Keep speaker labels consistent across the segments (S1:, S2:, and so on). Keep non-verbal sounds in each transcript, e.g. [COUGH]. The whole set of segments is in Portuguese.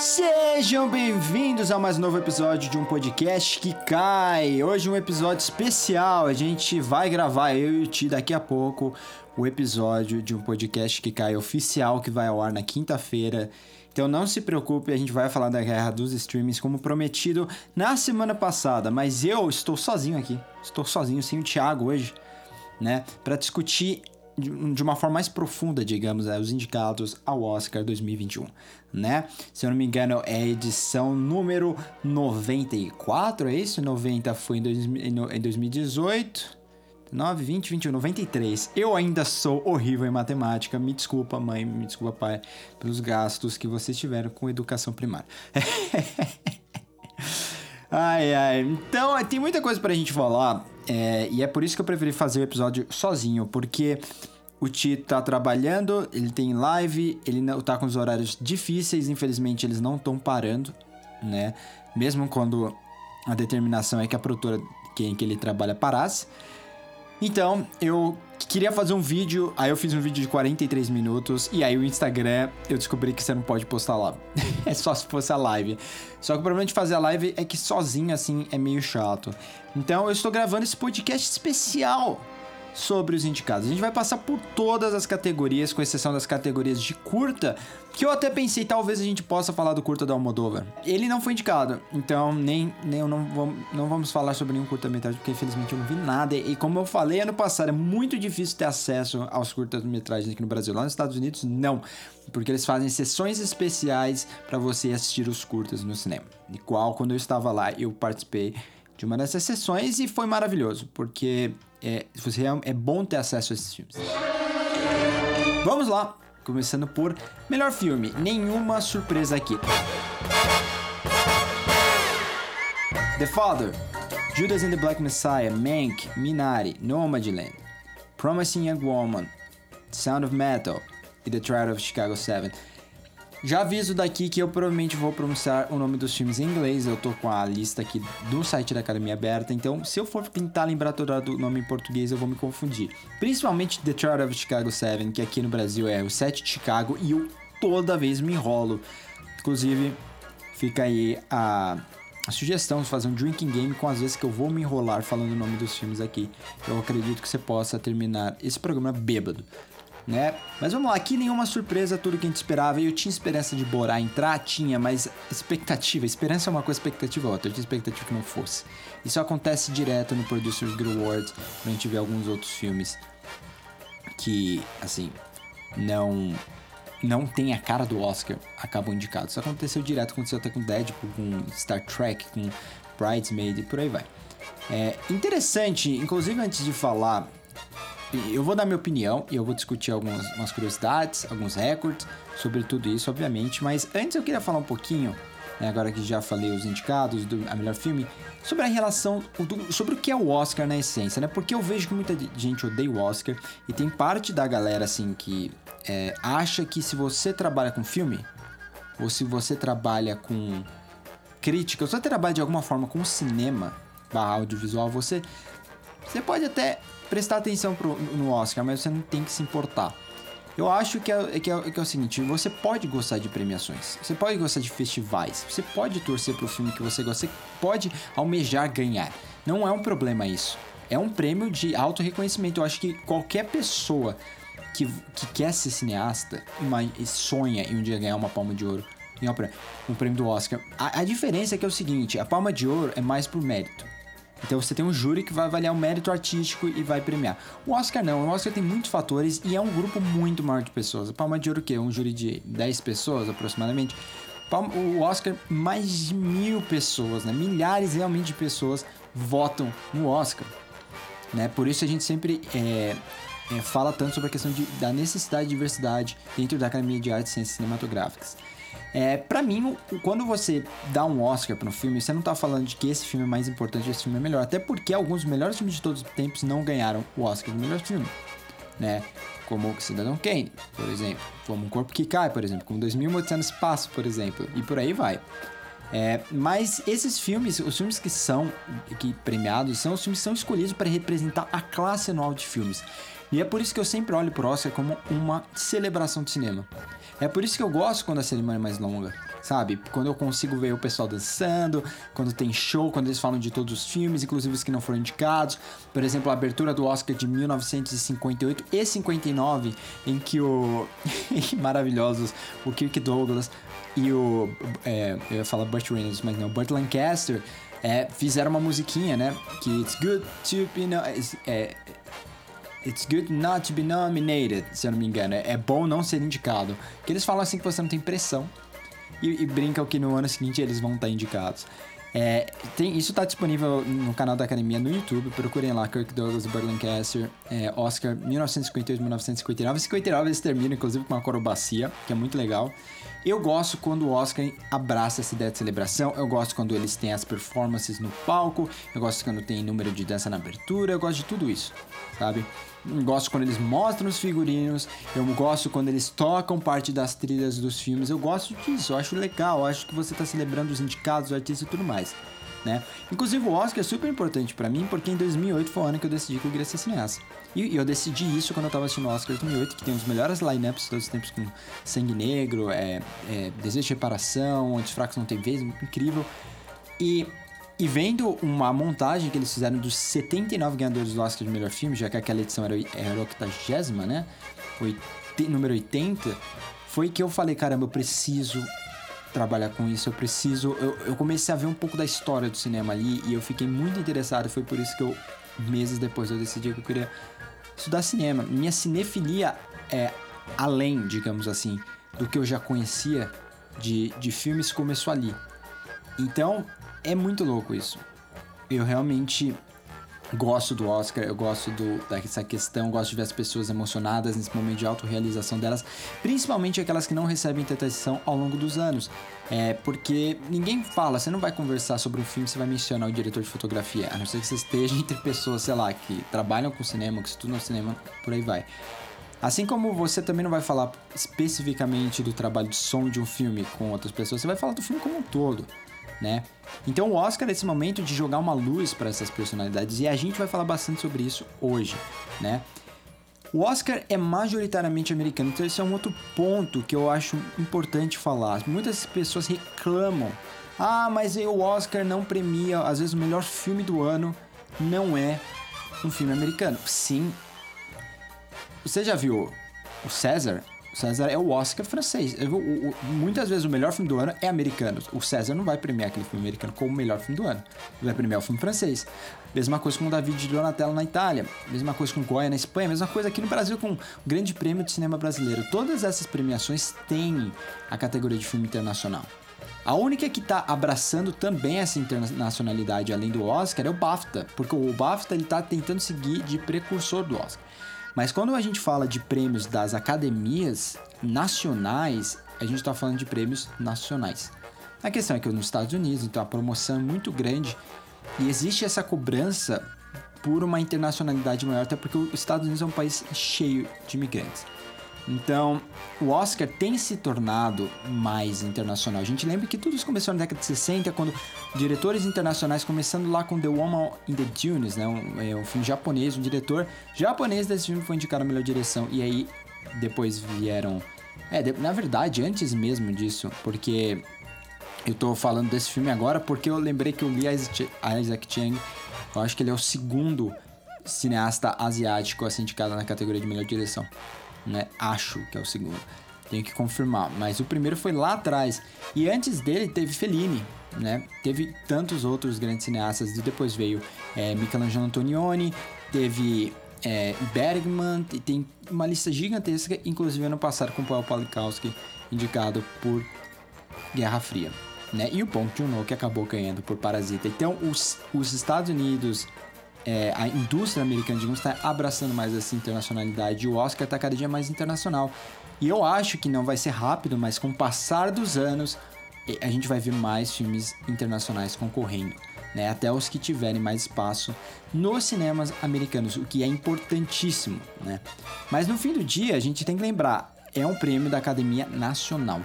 S1: Sejam bem-vindos a mais um novo episódio de um podcast que cai. Hoje um episódio especial. A gente vai gravar eu e o Ti daqui a pouco o episódio de um podcast que cai oficial que vai ao ar na quinta-feira. Então não se preocupe, a gente vai falar da guerra dos streamings como prometido na semana passada, mas eu estou sozinho aqui. Estou sozinho sem o Thiago hoje, né, para discutir de uma forma mais profunda, digamos, né, os indicados ao Oscar 2021, né? Se eu não me engano, é a edição número 94, é isso? 90 foi em, dois, em 2018. 9, 20, 21, 93. Eu ainda sou horrível em matemática. Me desculpa, mãe, me desculpa, pai, pelos gastos que vocês tiveram com educação primária. [LAUGHS] ai, ai. Então, tem muita coisa pra gente falar. É, e é por isso que eu preferi fazer o episódio sozinho, porque o Ti tá trabalhando, ele tem live, ele não tá com os horários difíceis, infelizmente eles não estão parando, né? Mesmo quando a determinação é que a produtora em que ele trabalha parasse. Então, eu queria fazer um vídeo, aí eu fiz um vídeo de 43 minutos, e aí o Instagram eu descobri que você não pode postar lá. [LAUGHS] é só se fosse a live. Só que o problema de fazer a live é que sozinho assim é meio chato. Então eu estou gravando esse podcast especial sobre os indicados. A gente vai passar por todas as categorias, com exceção das categorias de curta, que eu até pensei talvez a gente possa falar do curta do Almodóvar. Ele não foi indicado, então nem, nem não, vamos, não vamos falar sobre nenhum curta-metragem, porque infelizmente eu não vi nada. E como eu falei ano passado, é muito difícil ter acesso aos curtas-metragens aqui no Brasil. Lá nos Estados Unidos, não. Porque eles fazem sessões especiais para você assistir os curtas no cinema. E qual, quando eu estava lá, eu participei de uma dessas sessões e foi maravilhoso, porque é, você é, é bom ter acesso a esses filmes. Vamos lá, começando por melhor filme. Nenhuma surpresa aqui. The Father, Judas and the Black Messiah, Mank, Minari, Nomadland, Promising Young Woman, Sound of Metal e The Trial of Chicago 7. Já aviso daqui que eu provavelmente vou pronunciar o nome dos filmes em inglês. Eu tô com a lista aqui do site da Academia aberta, então se eu for tentar lembrar todo o nome em português, eu vou me confundir. Principalmente The Trial of Chicago 7, que aqui no Brasil é o 7 de Chicago, e eu toda vez me enrolo. Inclusive, fica aí a, a sugestão de fazer um drinking game com as vezes que eu vou me enrolar falando o nome dos filmes aqui. Eu acredito que você possa terminar esse programa bêbado né? Mas vamos lá, aqui nenhuma surpresa, tudo que a gente esperava. Eu tinha esperança de Borá entrar, tinha, mas expectativa, esperança é uma coisa, expectativa é outra. Eu tinha expectativa que não fosse. Isso acontece direto no Producers Guild Awards, quando a gente vê alguns outros filmes que, assim, não não tem a cara do Oscar, acabam indicados. Isso aconteceu direto, aconteceu até com Deadpool, com Star Trek, com Bridesmaid e por aí vai. É interessante, inclusive antes de falar eu vou dar minha opinião e eu vou discutir algumas curiosidades, alguns recordes sobre tudo isso, obviamente. Mas antes eu queria falar um pouquinho, né, agora que já falei os indicados do a melhor filme, sobre a relação, sobre o que é o Oscar na essência, né? Porque eu vejo que muita gente odeia o Oscar e tem parte da galera assim que é, acha que se você trabalha com filme ou se você trabalha com crítica, ou se você trabalha de alguma forma com cinema, barra audiovisual, você você pode até prestar atenção pro, no Oscar, mas você não tem que se importar. Eu acho que é, que, é, que é o seguinte: você pode gostar de premiações, você pode gostar de festivais, você pode torcer pro filme que você gosta, você pode almejar ganhar. Não é um problema isso. É um prêmio de auto reconhecimento. Eu acho que qualquer pessoa que, que quer ser cineasta uma, sonha em um dia ganhar uma palma de ouro, um prêmio, um prêmio do Oscar. A, a diferença é que é o seguinte: a palma de ouro é mais por mérito. Então você tem um júri que vai avaliar o mérito artístico e vai premiar. O Oscar não, o Oscar tem muitos fatores e é um grupo muito maior de pessoas. A Palma de Ouro o quê? Um júri de 10 pessoas aproximadamente. O Oscar, mais de mil pessoas, né? milhares realmente de pessoas votam no Oscar. Né? Por isso a gente sempre é, é, fala tanto sobre a questão de, da necessidade de diversidade dentro da Academia de Artes e Ciências Cinematográficas. É, para mim, quando você dá um Oscar para um filme, você não tá falando de que esse filme é mais importante, esse filme é melhor. Até porque alguns dos melhores filmes de todos os tempos não ganharam o Oscar de melhor filme, né? Como Cidadão Kane, por exemplo. Como Um Corpo que Cai, por exemplo. Como 2008 Anos Espaço, por exemplo. E por aí vai. É, mas esses filmes, os filmes que são que premiados, são os filmes que são escolhidos para representar a classe anual de filmes. E é por isso que eu sempre olho pro Oscar como uma celebração de cinema. É por isso que eu gosto quando a cerimônia é mais longa, sabe? Quando eu consigo ver o pessoal dançando, quando tem show, quando eles falam de todos os filmes, inclusive os que não foram indicados. Por exemplo, a abertura do Oscar de 1958 e 59, em que o. [LAUGHS] maravilhosos, o Kirk Douglas e o. É, eu ia falar Burt Reynolds, mas não, Burt Lancaster. É, fizeram uma musiquinha, né? Que it's good to be. No, é, It's good not to be nominated, se eu não me engano. É, bom não ser indicado. Que eles falam assim que você não tem pressão. E, e brincam que no ano seguinte eles vão estar indicados. É, tem, isso está disponível no canal da academia no YouTube. Procurem lá Kirk Douglas Burt Lancaster, é, Oscar 1958-1959. 59 eles terminam, inclusive, com uma acrobacia, que é muito legal. Eu gosto quando o Oscar abraça essa ideia de celebração. Eu gosto quando eles têm as performances no palco. Eu gosto quando tem número de dança na abertura. Eu gosto de tudo isso, sabe? Eu gosto quando eles mostram os figurinos. Eu gosto quando eles tocam parte das trilhas dos filmes. Eu gosto disso. Eu acho legal. Eu acho que você está celebrando os indicados, os artistas e tudo mais. Né? Inclusive o Oscar é super importante para mim porque em 2008 foi o ano que eu decidi que eu queria ser cineasta. E, eu decidi isso quando eu tava assistindo o Oscar 2008, que tem os melhores lineups de todos os tempos com Sangue Negro, é, é, Desejo de Reparação, Onde os Fracos Não Tem Vez, incrível. E, e vendo uma montagem que eles fizeram dos 79 ganhadores do Oscar de melhor filme, já que aquela edição era, era a 80 né? Foi número 80, foi que eu falei, caramba, eu preciso trabalhar com isso, eu preciso. Eu, eu comecei a ver um pouco da história do cinema ali e eu fiquei muito interessado. Foi por isso que eu, meses depois, eu decidi que eu queria estudar cinema. Minha cinefilia é além, digamos assim, do que eu já conhecia de, de filmes começou ali. Então, é muito louco isso. Eu realmente gosto do Oscar, eu gosto do, dessa questão, gosto de ver as pessoas emocionadas nesse momento de autorrealização delas, principalmente aquelas que não recebem tanta atenção ao longo dos anos. É, porque ninguém fala, você não vai conversar sobre um filme, você vai mencionar o diretor de fotografia, a não ser que você esteja entre pessoas, sei lá, que trabalham com cinema, que estudam cinema, por aí vai. Assim como você também não vai falar especificamente do trabalho de som de um filme com outras pessoas, você vai falar do filme como um todo né? Então o Oscar é esse momento de jogar uma luz para essas personalidades e a gente vai falar bastante sobre isso hoje, né? O Oscar é majoritariamente americano, então esse é um outro ponto que eu acho importante falar. Muitas pessoas reclamam: "Ah, mas o Oscar não premia, às vezes o melhor filme do ano não é um filme americano". Sim. Você já viu o César? O César é o Oscar francês. Eu, o, o, muitas vezes o melhor filme do ano é americano. O César não vai premiar aquele filme americano como o melhor filme do ano. Ele vai premiar o filme francês. Mesma coisa com o David de Donatello na Itália. Mesma coisa com Goya na Espanha. Mesma coisa aqui no Brasil com o Grande Prêmio de Cinema Brasileiro. Todas essas premiações têm a categoria de filme internacional. A única que está abraçando também essa internacionalidade, além do Oscar, é o BAFTA, porque o BAFTA ele está tentando seguir de precursor do Oscar. Mas quando a gente fala de prêmios das academias nacionais, a gente está falando de prêmios nacionais. A questão é que nos Estados Unidos, então a promoção é muito grande e existe essa cobrança por uma internacionalidade maior, até porque os Estados Unidos é um país cheio de imigrantes. Então, o Oscar tem se tornado mais internacional. A gente lembra que tudo isso começou na década de 60, quando diretores internacionais, começando lá com The Woman in the Dunes, né? Um, é um filme japonês, um diretor japonês desse filme foi indicado a melhor direção. E aí, depois vieram... É, de, na verdade, antes mesmo disso, porque eu tô falando desse filme agora porque eu lembrei que o Lee Isaac Chang, eu acho que ele é o segundo cineasta asiático a ser indicado na categoria de melhor direção né? Acho que é o segundo. Tenho que confirmar, mas o primeiro foi lá atrás. E antes dele teve Fellini, né? Teve tantos outros grandes cineastas. E depois veio é, Michelangelo Antonioni, teve é, Bergman, e tem uma lista gigantesca, inclusive ano passado com Paul Palikowski, indicado por Guerra Fria. Né? E o Bong Joon-ho que acabou ganhando por Parasita. Então, os, os Estados Unidos é, a indústria americana, digamos, está abraçando mais essa internacionalidade o Oscar está cada dia mais internacional. E eu acho que não vai ser rápido, mas com o passar dos anos, a gente vai ver mais filmes internacionais concorrendo. Né, até os que tiverem mais espaço nos cinemas americanos, o que é importantíssimo, né? Mas no fim do dia, a gente tem que lembrar, é um prêmio da Academia Nacional.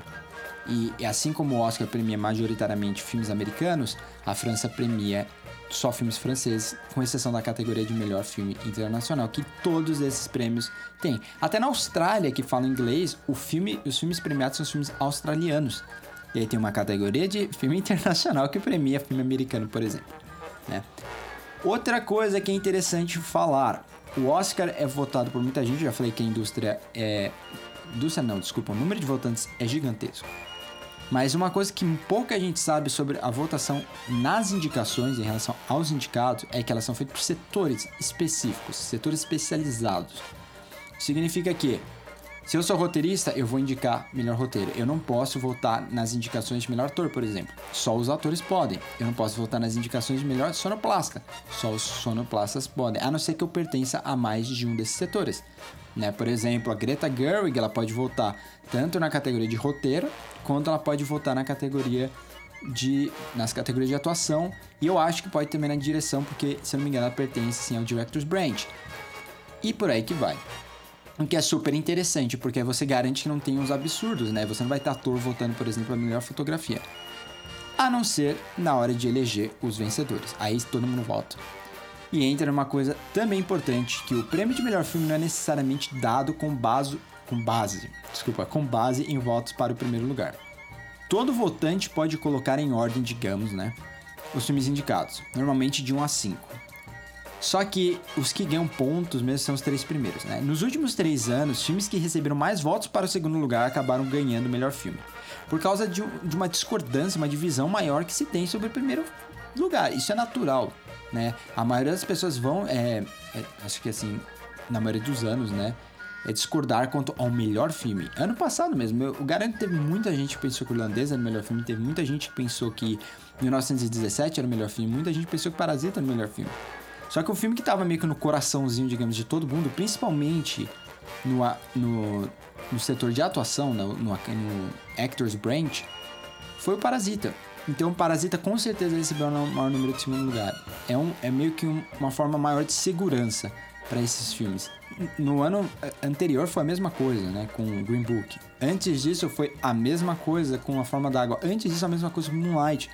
S1: E assim como o Oscar premia majoritariamente filmes americanos, a França premia só filmes franceses, com exceção da categoria de melhor filme internacional, que todos esses prêmios têm. Até na Austrália, que fala inglês, o filme, os filmes premiados são os filmes australianos. E aí tem uma categoria de filme [LAUGHS] internacional que premia filme americano, por exemplo. Né? Outra coisa que é interessante falar: o Oscar é votado por muita gente, já falei que a indústria é. Indústria não, desculpa, o número de votantes é gigantesco. Mas uma coisa que pouca gente sabe sobre a votação nas indicações em relação aos indicados é que elas são feitas por setores específicos, setores especializados. Significa que se eu sou roteirista, eu vou indicar melhor roteiro. Eu não posso votar nas indicações de melhor ator, por exemplo. Só os atores podem. Eu não posso votar nas indicações de melhor sonoplasta. Só os sonoplastas podem, a não ser que eu pertença a mais de um desses setores. Né? Por exemplo, a Greta Gerwig ela pode votar tanto na categoria de roteiro quanto ela pode votar na categoria de nas categorias de atuação e eu acho que pode também na direção porque se eu não me engano ela pertence sim ao Directors Branch e por aí que vai. O que é super interessante, porque você garante que não tem uns absurdos, né? Você não vai ter ator votando, por exemplo, a melhor fotografia. A não ser na hora de eleger os vencedores. Aí todo mundo vota. E entra numa coisa também importante, que o prêmio de melhor filme não é necessariamente dado com base, com base, desculpa, com base em votos para o primeiro lugar. Todo votante pode colocar em ordem, digamos, né, os filmes indicados, normalmente de 1 a 5. Só que os que ganham pontos mesmo são os três primeiros, né? Nos últimos três anos, filmes que receberam mais votos para o segundo lugar acabaram ganhando o melhor filme. Por causa de, de uma discordância, uma divisão maior que se tem sobre o primeiro lugar. Isso é natural, né? A maioria das pessoas vão, é, é, acho que assim, na maioria dos anos, né? É discordar quanto ao melhor filme. Ano passado mesmo, eu garanto que teve muita gente que pensou que o Irlandês era o melhor filme, teve muita gente que pensou que 1917 era o melhor filme, muita gente pensou que Parasita era o melhor filme. Só que o filme que tava meio que no coraçãozinho, digamos, de todo mundo, principalmente no, no, no setor de atuação, no, no, no Actors Branch, foi o Parasita. Então, o Parasita com certeza recebeu o maior número de segundo lugar. É, um, é meio que um, uma forma maior de segurança para esses filmes. No ano anterior foi a mesma coisa, né, com Green Book. Antes disso foi a mesma coisa com A Forma d'Água. Antes disso a mesma coisa com Moonlight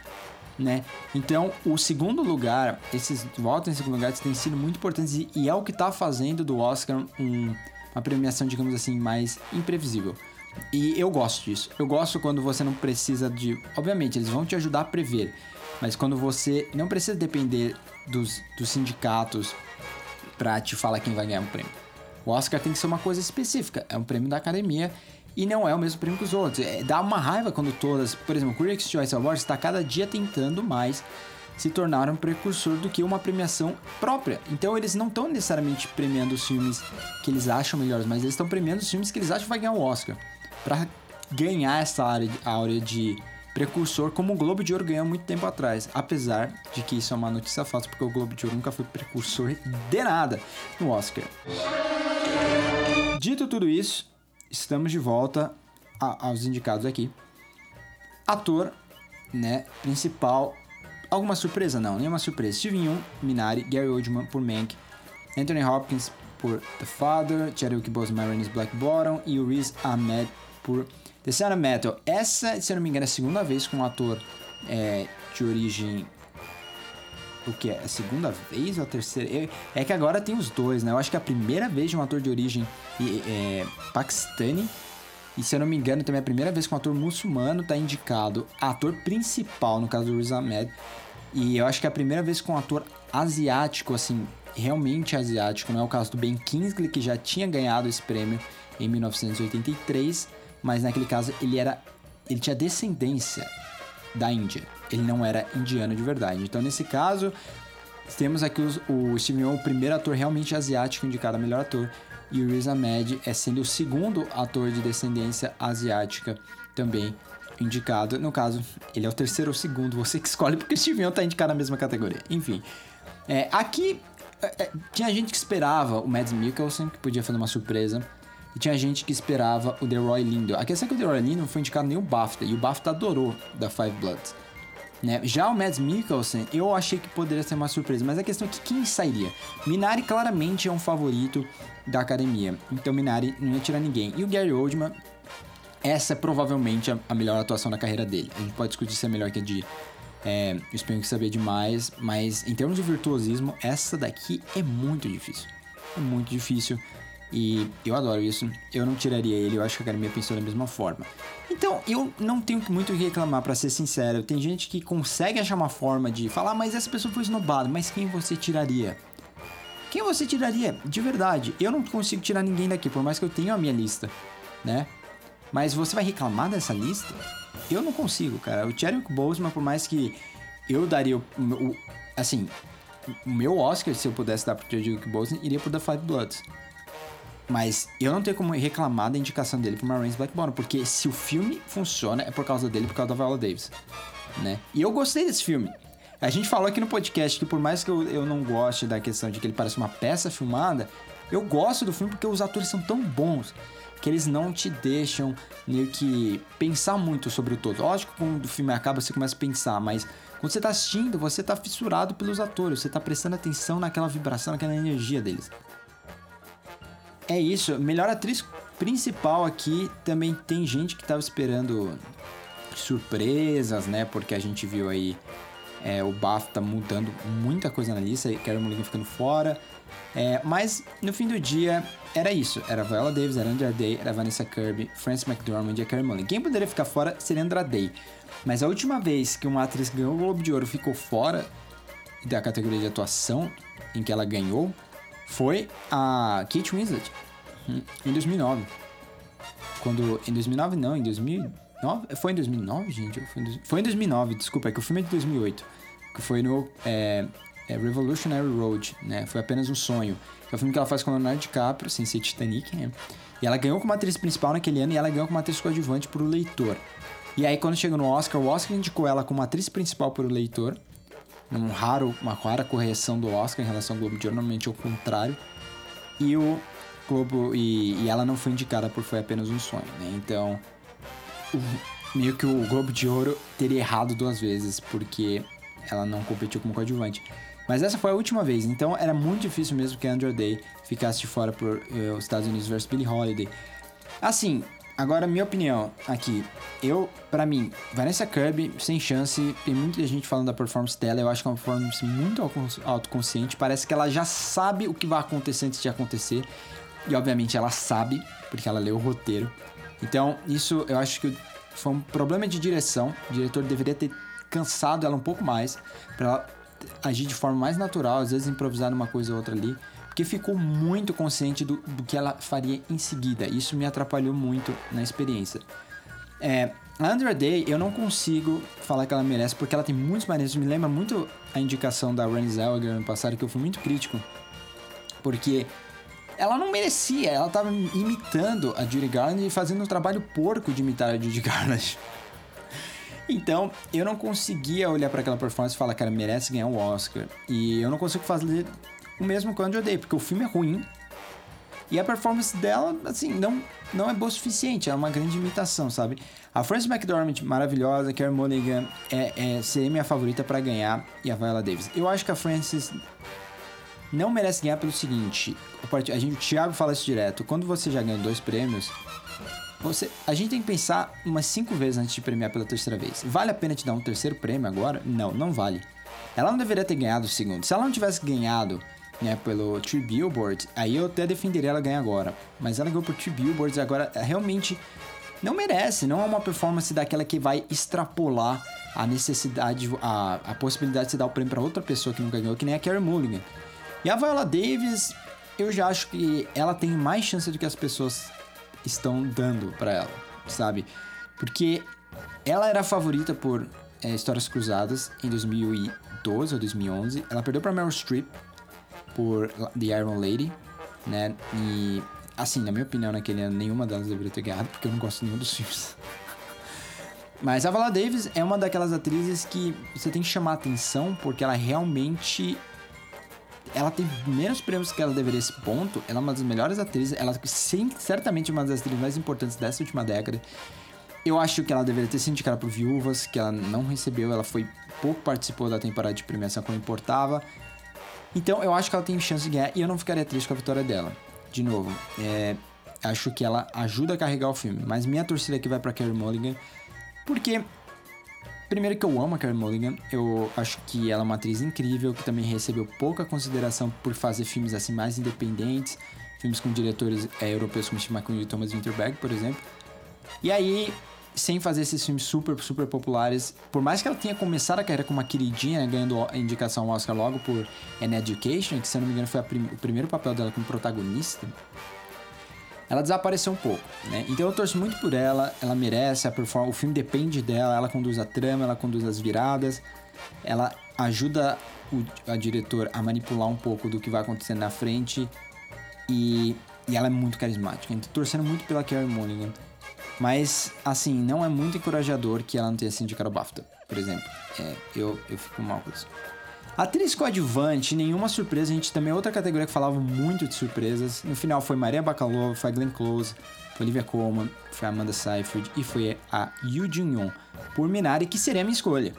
S1: né? Então, o segundo lugar, esses votos em segundo lugar têm sido muito importantes e, e é o que está fazendo do Oscar um, uma premiação, digamos assim, mais imprevisível. E eu gosto disso. Eu gosto quando você não precisa de. Obviamente, eles vão te ajudar a prever, mas quando você não precisa depender dos, dos sindicatos para te falar quem vai ganhar um prêmio. O Oscar tem que ser uma coisa específica, é um prêmio da academia e não é o mesmo prêmio que os outros. É, dá uma raiva quando todas, por exemplo, o Critics' Choice Awards está cada dia tentando mais se tornar um precursor do que uma premiação própria. Então eles não estão necessariamente premiando os filmes que eles acham melhores, mas eles estão premiando os filmes que eles acham que vai ganhar o Oscar. Para ganhar essa área, área de precursor, como o Globo de Ouro ganhou muito tempo atrás. Apesar de que isso é uma notícia falsa, porque o Globo de Ouro nunca foi precursor de nada no Oscar. Dito tudo isso, estamos de volta a, aos indicados aqui. Ator, né, principal. Alguma surpresa? Não, nenhuma surpresa. Steven Yeun, Minari, Gary Oldman por Mank, Anthony Hopkins por The Father, Chadwick Boseman em Black Bottom e o Riz Ahmed por The Sound of Metal. Essa, se eu não me engano, é a segunda vez com um ator é, de origem o que é? A segunda vez ou a terceira? É que agora tem os dois, né? Eu acho que é a primeira vez de um ator de origem é. E se eu não me engano, também é a primeira vez que um ator muçulmano está indicado ator principal, no caso do Riz Ahmed. E eu acho que é a primeira vez com um ator asiático, assim, realmente asiático. Não é o caso do Ben Kingsley, que já tinha ganhado esse prêmio em 1983, mas naquele caso ele era. ele tinha descendência da Índia. Ele não era indiano de verdade. Então, nesse caso, temos aqui os, o Steve Yeun, o primeiro ator realmente asiático indicado a melhor ator, e o Riz Ahmed é sendo o segundo ator de descendência asiática também indicado. No caso, ele é o terceiro ou segundo, você que escolhe, porque o Steve Yeun tá indicado na mesma categoria. Enfim, é, aqui é, é tinha gente que esperava o Mads Mikkelsen, que podia fazer uma surpresa, e tinha gente que esperava o The Roy Lindo. A questão é que o The Roy Lindo não foi indicado nem o BAFTA, e o BAFTA adorou da Five Bloods. Né? Já o Mads Mikkelsen, eu achei que poderia ser uma surpresa, mas a questão é que quem sairia? Minari claramente é um favorito da academia, então Minari não ia tirar ninguém. E o Gary Oldman, essa é provavelmente a, melhor atuação da carreira dele. A gente pode discutir se é melhor que a de É, o Spielberg sabia demais, mas em termos de virtuosismo, essa daqui é muito difícil. É muito difícil. E eu adoro isso. Eu não tiraria ele, eu acho que a academia pensou da mesma forma. Então, eu não tenho muito o que reclamar, para ser sincero. Tem gente que consegue achar uma forma de falar, mas essa pessoa foi esnobada, mas quem você tiraria? Quem você tiraria? De verdade, eu não consigo tirar ninguém daqui, por mais que eu tenha a minha lista, né? Mas você vai reclamar dessa lista? Eu não consigo, cara. O Chadwick Boseman, por mais que eu daria o, o assim, o meu Oscar, se eu pudesse dar pro Chadwick Boseman, iria pro The Five Bloods. Mas eu não tenho como reclamar da indicação dele pro Marines Black Bottom, porque se o filme funciona é por causa dele, por causa da Viola Davis, né? E eu gostei desse filme. A gente falou aqui no podcast que por mais que eu, eu não goste da questão de que ele parece uma peça filmada, eu gosto do filme porque os atores são tão bons que eles não te deixam meio que pensar muito sobre o todo. Lógico que quando o filme acaba você começa a pensar, mas quando você tá assistindo, você tá fissurado pelos atores, você tá prestando atenção naquela vibração, naquela energia deles. É isso, melhor atriz principal aqui também tem gente que tava esperando surpresas, né? Porque a gente viu aí é, o BAFTA tá mudando muita coisa na lista, Carey Mulligan ficando fora. É, mas no fim do dia era isso: era Viola Davis, era Andra Day, era Vanessa Kirby, Frances McDormand e a Carey Mulligan. Quem poderia ficar fora seria Andra Day. Mas a última vez que uma atriz ganhou o Globo de Ouro ficou fora da categoria de atuação em que ela ganhou foi a Kate Winslet hum, em 2009. Quando em 2009 não, em 2000 foi em 2009, gente? Foi em, foi em 2009, desculpa, é que o filme é de 2008. Que foi no é, é Revolutionary Road, né? Foi apenas um sonho. É o filme que ela faz com o Leonardo DiCaprio, sem ser Titanic, né? E ela ganhou como atriz principal naquele ano e ela ganhou como atriz coadjuvante pro leitor. E aí, quando chegou no Oscar, o Oscar indicou ela como atriz principal pro leitor. Um raro, uma rara correção do Oscar em relação ao Globo de Ouro, normalmente é o contrário. E o Globo. E, e ela não foi indicada por Foi Apenas um Sonho, né? Então, o, meio que o Globo de Ouro teria errado duas vezes, porque ela não competiu como coadjuvante. Mas essa foi a última vez, então era muito difícil mesmo que Andrew Day ficasse de fora por uh, os Estados Unidos versus Billie Holiday. Assim, agora minha opinião aqui. Eu, para mim, Vanessa Kirby, sem chance, tem muita gente falando da performance dela, eu acho que é uma performance muito autoconsciente, parece que ela já sabe o que vai acontecer antes de acontecer. E obviamente ela sabe, porque ela leu o roteiro. Então, isso eu acho que foi um problema de direção. O diretor deveria ter cansado ela um pouco mais para ela agir de forma mais natural, às vezes improvisar uma coisa ou outra ali, porque ficou muito consciente do, do que ela faria em seguida. Isso me atrapalhou muito na experiência. É, a Andrea Day, eu não consigo falar que ela merece, porque ela tem muitos maneiros. Me lembra muito a indicação da Renée Zellweger no passado, que eu fui muito crítico, porque ela não merecia, ela tava imitando a Judy Garland e fazendo um trabalho porco de imitar a Judy [LAUGHS] Garland. Então, eu não conseguia olhar para aquela performance e falar, cara, merece ganhar o um Oscar. E eu não consigo fazer o mesmo a Andrew Day, porque o filme é ruim. E a performance dela, assim, não, não é boa o suficiente. É uma grande imitação, sabe? A Frances McDormand, maravilhosa. Carey Mulligan é, é, seria minha favorita para ganhar. E a Viola Davis. Eu acho que a Frances não merece ganhar pelo seguinte: a gente, o Thiago fala isso direto. Quando você já ganhou dois prêmios, você, a gente tem que pensar umas cinco vezes antes de premiar pela terceira vez. Vale a pena te dar um terceiro prêmio agora? Não, não vale. Ela não deveria ter ganhado o segundo. Se ela não tivesse ganhado né, pelo Tree Billboards, aí eu até defenderia ela ganhar agora. Mas ela ganhou por Tree Billboards agora realmente não merece. Não é uma performance daquela que vai extrapolar a necessidade, a, a possibilidade de se dar o prêmio para outra pessoa que não ganhou, que nem a Carey Mulligan. E a Viola Davis, eu já acho que ela tem mais chance do que as pessoas estão dando para ela, sabe? Porque ela era favorita por é, Histórias Cruzadas em 2012 ou 2011. Ela perdeu para Meryl Streep por The Iron Lady, né? E assim, na minha opinião, naquele ano nenhuma delas deveria ter ganhado, porque eu não gosto nenhum dos [LAUGHS] filmes. Mas a Viola Davis é uma daquelas atrizes que você tem que chamar atenção porque ela realmente ela tem menos prêmios que ela deveria esse ponto. Ela é uma das melhores atrizes. Ela sim, certamente uma das atrizes mais importantes dessa última década. Eu acho que ela deveria ter sido indicada por Viúvas, que ela não recebeu. Ela foi pouco participou da temporada de premiação como importava. Então eu acho que ela tem chance de ganhar e eu não ficaria triste com a vitória dela. De novo, é, acho que ela ajuda a carregar o filme. Mas minha torcida aqui vai para Carey Mulligan, porque Primeiro que eu amo a Carey Mulligan, eu acho que ela é uma atriz incrível, que também recebeu pouca consideração por fazer filmes assim mais independentes, filmes com diretores é, europeus como McQueen e Thomas Winterberg, por exemplo. E aí, sem fazer esses filmes super, super populares, por mais que ela tenha começado a carreira como uma queridinha, né, ganhando indicação ao Oscar logo por An Education, que se eu não me engano foi prim o primeiro papel dela como protagonista, ela desapareceu um pouco, né? Então eu torço muito por ela, ela merece, a performance, o filme depende dela, ela conduz a trama, ela conduz as viradas, ela ajuda o a diretor a manipular um pouco do que vai acontecendo na frente e, e ela é muito carismática. Então torcendo muito pela Carey Mulligan. Mas, assim, não é muito encorajador que ela não tenha sido indicada ao BAFTA, por exemplo. É, eu, eu fico mal com isso. Atriz coadjuvante, nenhuma surpresa. A gente também é outra categoria que falava muito de surpresas. No final foi Maria Bakalova, foi Glenn Close, foi Olivia Colman, foi Amanda Seyfried e foi a Yu Jin-yoon por Minari, que seria a minha escolha.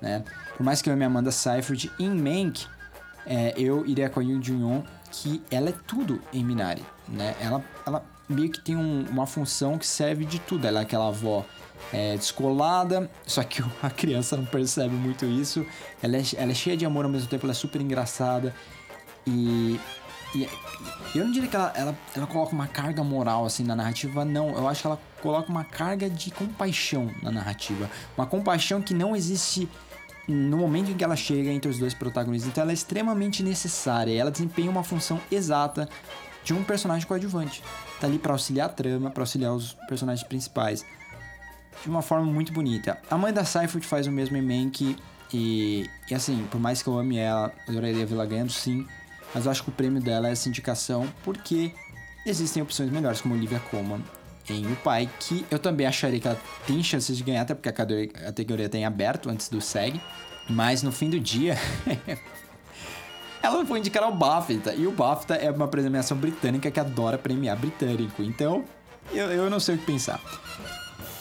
S1: Né? Por mais que eu ame Amanda Seyfried em Mank, é, eu iria com a Yu Jin-yoon, que ela é tudo em Minari. Né? Ela, ela meio que tem um, uma função que serve de tudo. Ela é aquela avó é, descolada, só que [LAUGHS] a criança não percebe muito isso. Ela é, ela é cheia de amor ao mesmo tempo, ela é super engraçada. E, e eu não diria que ela, ela, ela coloca uma carga moral assim na narrativa, não. Eu acho que ela coloca uma carga de compaixão na narrativa. Uma compaixão que não existe no momento em que ela chega entre os dois protagonistas. Então ela é extremamente necessária. Ela desempenha uma função exata de um personagem coadjuvante. Tá ali para auxiliar a trama, para auxiliar os personagens principais de uma forma muito bonita. A mãe da Seyfried faz o mesmo em Mank e, e assim, por mais que eu ame ela, adoraria vê-la ganhando sim, mas eu acho que o prêmio dela é essa indicação porque existem opções melhores, como Olivia Colman em O Pai, que eu também acharia que ela tem chances de ganhar, até porque a categoria tem aberto antes do SEG, mas no fim do dia... [LAUGHS] ela foi indicar ao BAFTA, e o BAFTA é uma premiação britânica que adora premiar britânico, então eu, eu não sei o que pensar.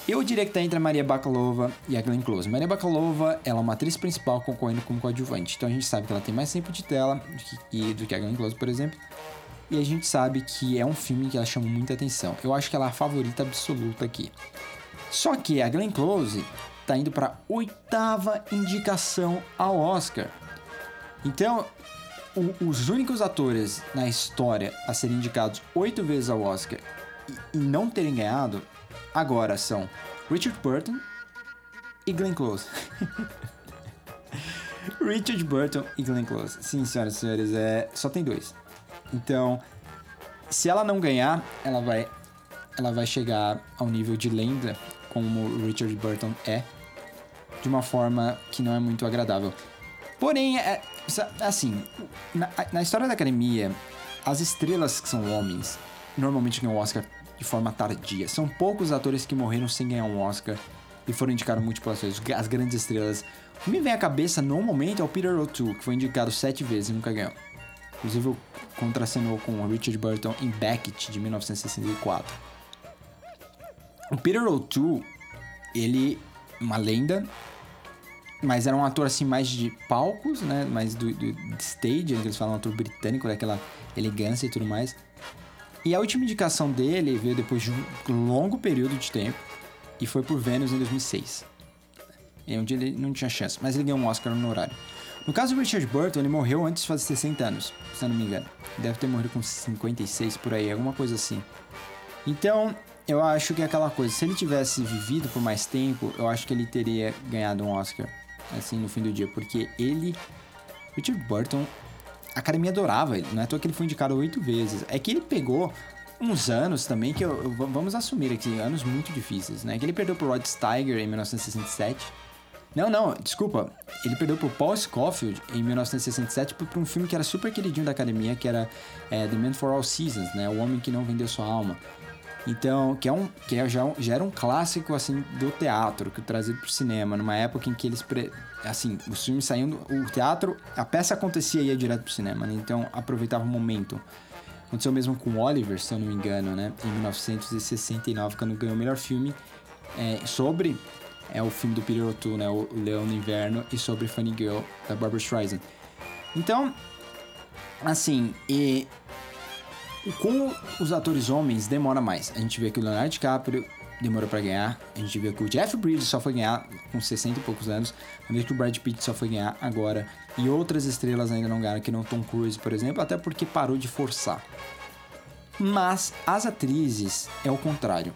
S1: Eu diria que tá entre a Maria Bakalova e a Glenn Close. Maria Bakalova, ela é uma atriz principal concorrendo como coadjuvante. Então a gente sabe que ela tem mais tempo de tela do que, a Glenn Close, por exemplo. E a gente sabe que é um filme que ela chama muita atenção. Eu acho que ela é a favorita absoluta aqui. Só que a Glenn Close tá indo para oitava indicação ao Oscar. Então, o, os únicos atores na história a serem indicados oito vezes ao Oscar e, e não terem ganhado agora são Richard Burton e Glenn Close. [LAUGHS] Richard Burton e Glenn Close. Sim, senhoras e senhores, é... só tem dois. Então, se ela não ganhar, ela vai, ela vai chegar ao nível de lenda, como Richard Burton é, de uma forma que não é muito agradável. Porém, é, assim, na, na história da academia, as estrelas que são homens normalmente ganham o Oscar de forma tardia. São poucos atores que morreram sem ganhar um Oscar e foram indicados múltiplas vezes, as grandes estrelas. O que me vem à cabeça no momento é o Peter O'Toole, que foi indicado sete vezes e nunca ganhou. Inclusive, contracenou com o Richard Burton em Beckett, de 1964. O Peter O'Toole, ele uma lenda, mas era um ator assim mais de palcos, né? Mais do, do stage, eles falam um ator britânico, daquela elegância e tudo mais. E a última indicação dele veio depois de um longo período de tempo e foi por Vênus em 2006. E onde ele não tinha chance, mas ele ganhou um Oscar no horário. No caso do Richard Burton, ele morreu antes de fazer 60 anos, se eu não me engano. Deve ter morrido com 56 por aí, alguma coisa assim. Então, eu acho que é aquela coisa, se ele tivesse vivido por mais tempo, eu acho que ele teria ganhado um Oscar, assim, no fim do dia, porque ele. Richard Burton a academia adorava ele, não é à toa que ele foi indicado oito vezes. É que ele pegou uns anos também que eu, eu, vamos assumir aqui, anos muito difíceis, né? Que ele perdeu pro Rod Steiger em 1967. Não, não, desculpa. Ele perdeu pro Paul Scofield em 1967 por, um filme que era super queridinho da academia, que era é, The Man for All Seasons, né? O Homem que Não Vendeu Sua Alma. Então, que é um que é já, já era um clássico assim do teatro, que trazido pro cinema, numa época em que eles pre... assim, os filmes saíam do o teatro, a peça acontecia e ia direto pro cinema, né? Então, aproveitava o momento. Aconteceu mesmo com Oliver, se eu não me engano, né? Em 1969, quando ganhou o melhor filme é, sobre é o filme do Peter O'Toole, né? O Leão no Inverno e sobre Funny Girl da Barbara Streisand. Então, assim, e com os atores homens demora mais. A gente vê que o Leonardo DiCaprio demorou para ganhar. A gente viu que o Jeff Bridges só foi ganhar com 60 e poucos anos, a vez que o Brad Pitt só foi ganhar agora. E outras estrelas ainda não ganharam, que não Tom Cruise, por exemplo, até porque parou de forçar. Mas as atrizes é o contrário.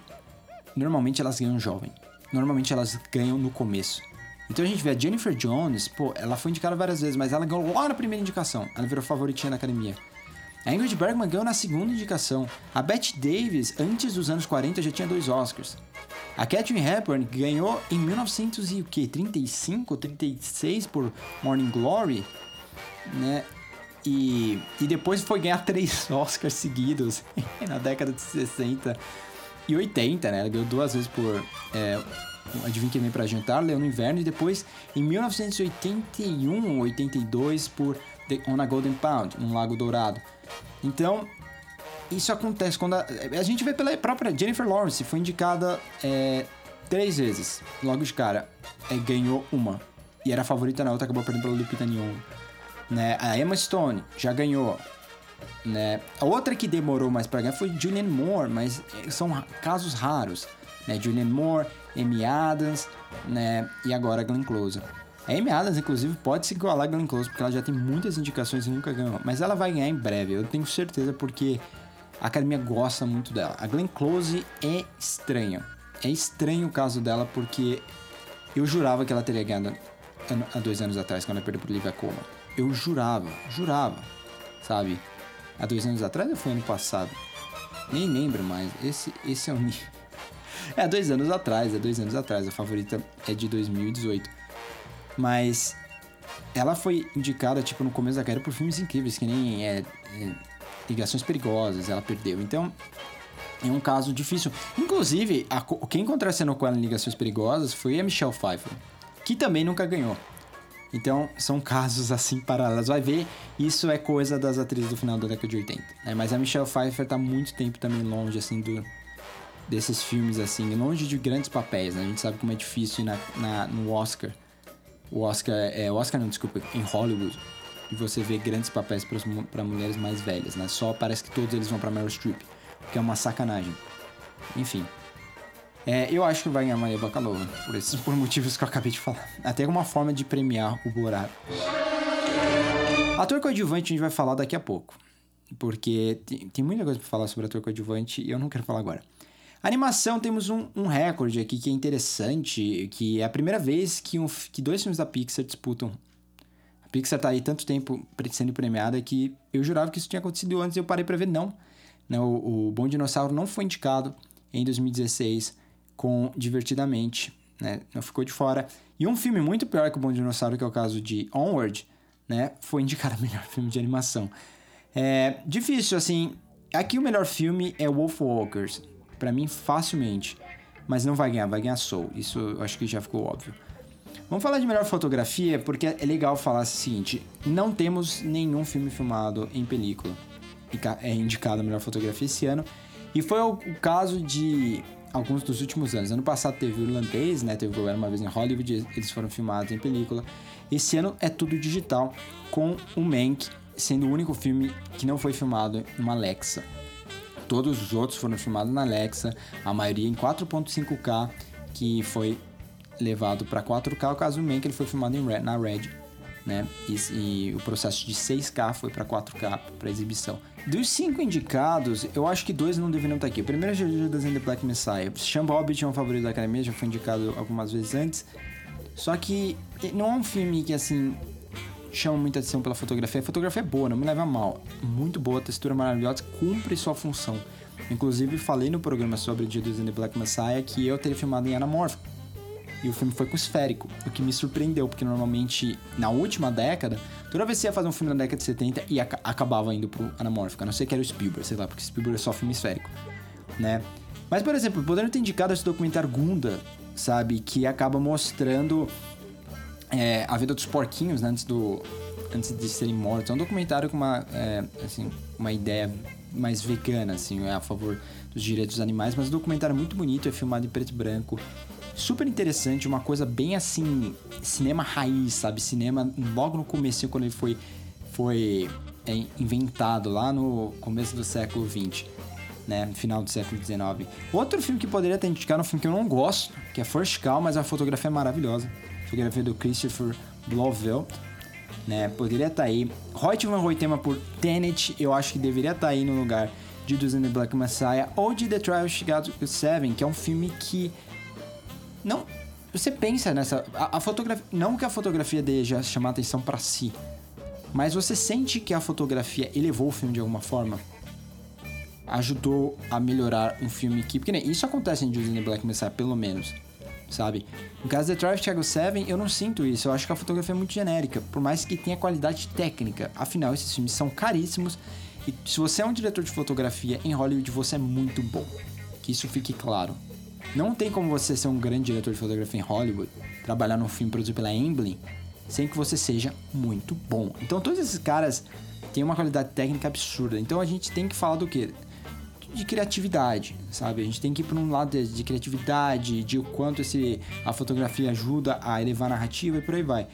S1: Normalmente elas ganham jovem. Normalmente elas ganham no começo. Então a gente vê a Jennifer Jones, pô, ela foi indicada várias vezes, mas ela ganhou lá na primeira indicação. Ela virou favoritinha na academia. A Ingrid Bergman ganhou na segunda indicação. A Bette Davis, antes dos anos 40, já tinha dois Oscars. A Catherine Hepburn ganhou em 1935 ou 36 por Morning Glory, né? E, e depois foi ganhar [LAUGHS] três Oscars seguidos [LAUGHS] na década de 60 e 80, né? Ela ganhou duas vezes por é, Adivinha Quem Vem Pra Jantar, Leão no Inverno, e depois em 1981 ou 82 por The, On a Golden Pound, Um Lago Dourado. Então, isso acontece quando a, a gente vê pela própria Jennifer Lawrence, foi indicada é, três vezes, logo de cara, é, ganhou uma. E era a favorita na outra, acabou perdendo pela Lupita Nyong'o. Né? A Emma Stone já ganhou. Né? A outra que demorou mais para ganhar foi Julianne Moore, mas é, são casos raros. Né? Julianne Moore, Amy Adams, né? E agora Glenn Close. A Amy Adams, inclusive, pode se igualar a Glenn Close, porque ela já tem muitas indicações e nunca ganhou. Mas ela vai ganhar em breve, eu tenho certeza, porque a academia gosta muito dela. A Glenn Close é estranha. É estranho o caso dela, porque eu jurava que ela teria ganhado há dois anos atrás, quando ela perdeu pro Livia Coma. Eu jurava, jurava, sabe? Há dois anos atrás ou foi ano passado? Nem lembro mais. Esse, esse é o nível. [LAUGHS] É, dois anos atrás, é dois anos atrás. A favorita é de 2018. Mas ela foi indicada, tipo, no começo da carreira por filmes incríveis, que nem é, é, Ligações Perigosas, ela perdeu. Então, é um caso difícil. Inclusive, a, quem contracenou com ela em Ligações Perigosas foi a Michelle Pfeiffer, que também nunca ganhou. Então, são casos [LAUGHS] assim paralelos. Vai ver, isso é coisa das atrizes do final da década de 80. Né? Mas a Michelle Pfeiffer tá muito tempo também longe, assim, do, desses filmes, assim, longe de grandes papéis, né? A gente sabe como é difícil ir na, na no Oscar. O Oscar, é, Oscar não, desculpa, em Hollywood. E você vê grandes papéis para mulheres mais velhas, né? Só parece que todos eles vão para Meryl Streep, que é uma sacanagem. Enfim. É, eu acho que vai ganhar Maria Bakalova, por esses por motivos que eu acabei de falar. Até uma forma de premiar o Borat. Ator coadjuvante a gente vai falar daqui a pouco. Porque tem, tem muita coisa para falar sobre ator coadjuvante e eu não quero falar agora. Animação, temos um, um recorde aqui que é interessante, que é a primeira vez que, um, que dois filmes da Pixar disputam. A Pixar tá aí tanto tempo sendo premiada que eu jurava que isso tinha acontecido antes e eu parei para ver não. não o, o Bom Dinossauro não foi indicado em 2016 com Divertidamente, né? Não ficou de fora. E um filme muito pior que o Bom Dinossauro, que é o caso de Onward, né? Foi indicado a [LAUGHS] melhor filme de animação. É difícil, assim. Aqui o melhor filme é Wolfwalkers, para mim facilmente. Mas não vai ganhar, vai ganhar Soul. Isso eu acho que já ficou óbvio. Vamos falar de melhor fotografia, porque é legal falar o seguinte: não temos nenhum filme filmado em película é indicado a melhor fotografia esse ano. E foi o, caso de alguns dos últimos anos. Ano passado teve o irlandês, né? Teve governo uma vez em Hollywood, eles foram filmados em película. Esse ano é tudo digital, com o Mank sendo o único filme que não foi filmado em uma Alexa. Todos os outros foram filmados na Alexa, a maioria em 4.5K, que foi levado para 4K. O caso do Mank ele foi filmado em Red, na Red, né? E, e, o processo de 6K foi para 4K para exibição. Dos cinco indicados, eu acho que dois não deveriam estar aqui. O primeiro é Judas and the Black Messiah. Sean Hobbit é um favorito da academia, já foi indicado algumas vezes antes. Só que não é um filme que assim chama muita atenção pela fotografia. A fotografia é boa, não me leva a mal. Muito boa, textura maravilhosa, cumpre sua função. Inclusive, falei no programa sobre Jesus and the Black Messiah que eu teria filmado em anamórfico. E o filme foi com esférico, o que me surpreendeu, porque normalmente, na última década, toda vez que você ia fazer um filme na década de 70 e ac acabava indo pro anamórfico. A não ser que era o Spielberg, sei lá, porque Spielberg é só filme esférico, né? Mas, por exemplo, podendo ter indicado esse documentário Gunda, sabe? Que acaba mostrando é, A Vida dos Porquinhos, né, antes, do, antes de serem mortos. É um documentário com uma, é, assim, uma ideia mais vegana, assim, é a favor dos direitos dos animais, mas o documentário é muito bonito, é filmado em preto e branco. Super interessante, uma coisa bem assim, cinema raiz, sabe? Cinema logo no começo, quando ele foi, foi é, inventado, lá no começo do século XX. né? No final do século XIX. Outro filme que poderia ter indicado um filme que eu não gosto, que é First Call, mas a fotografia é maravilhosa. Fotografia do Christopher Blovell, né? Poderia estar tá aí. Hoyt Van Hoytema por Tenet, eu acho que deveria estar tá aí no lugar de and the Black Messiah ou de The Trial of Chicago 7, que é um filme que não você pensa nessa a, a fotografia, não que a fotografia já chamar atenção para si, mas você sente que a fotografia elevou o filme de alguma forma? Ajudou a melhorar um filme que. Porque nem, isso acontece em the Black Messiah, pelo menos. Sabe? No caso de Drive Chicago 7, eu não sinto isso. Eu acho que a fotografia é muito genérica, por mais que tenha qualidade técnica. Afinal, esses filmes são caríssimos e se você é um diretor de fotografia em Hollywood, você é muito bom. Que isso fique claro. Não tem como você ser um grande diretor de fotografia em Hollywood, trabalhar num filme produzido pela Amblin, sem que você seja muito bom. Então todos esses caras têm uma qualidade técnica absurda. Então a gente tem que falar do quê? De criatividade, sabe? A gente tem que ir para um lado de, de, criatividade, de o quanto esse, a fotografia ajuda a elevar a narrativa e por aí vai.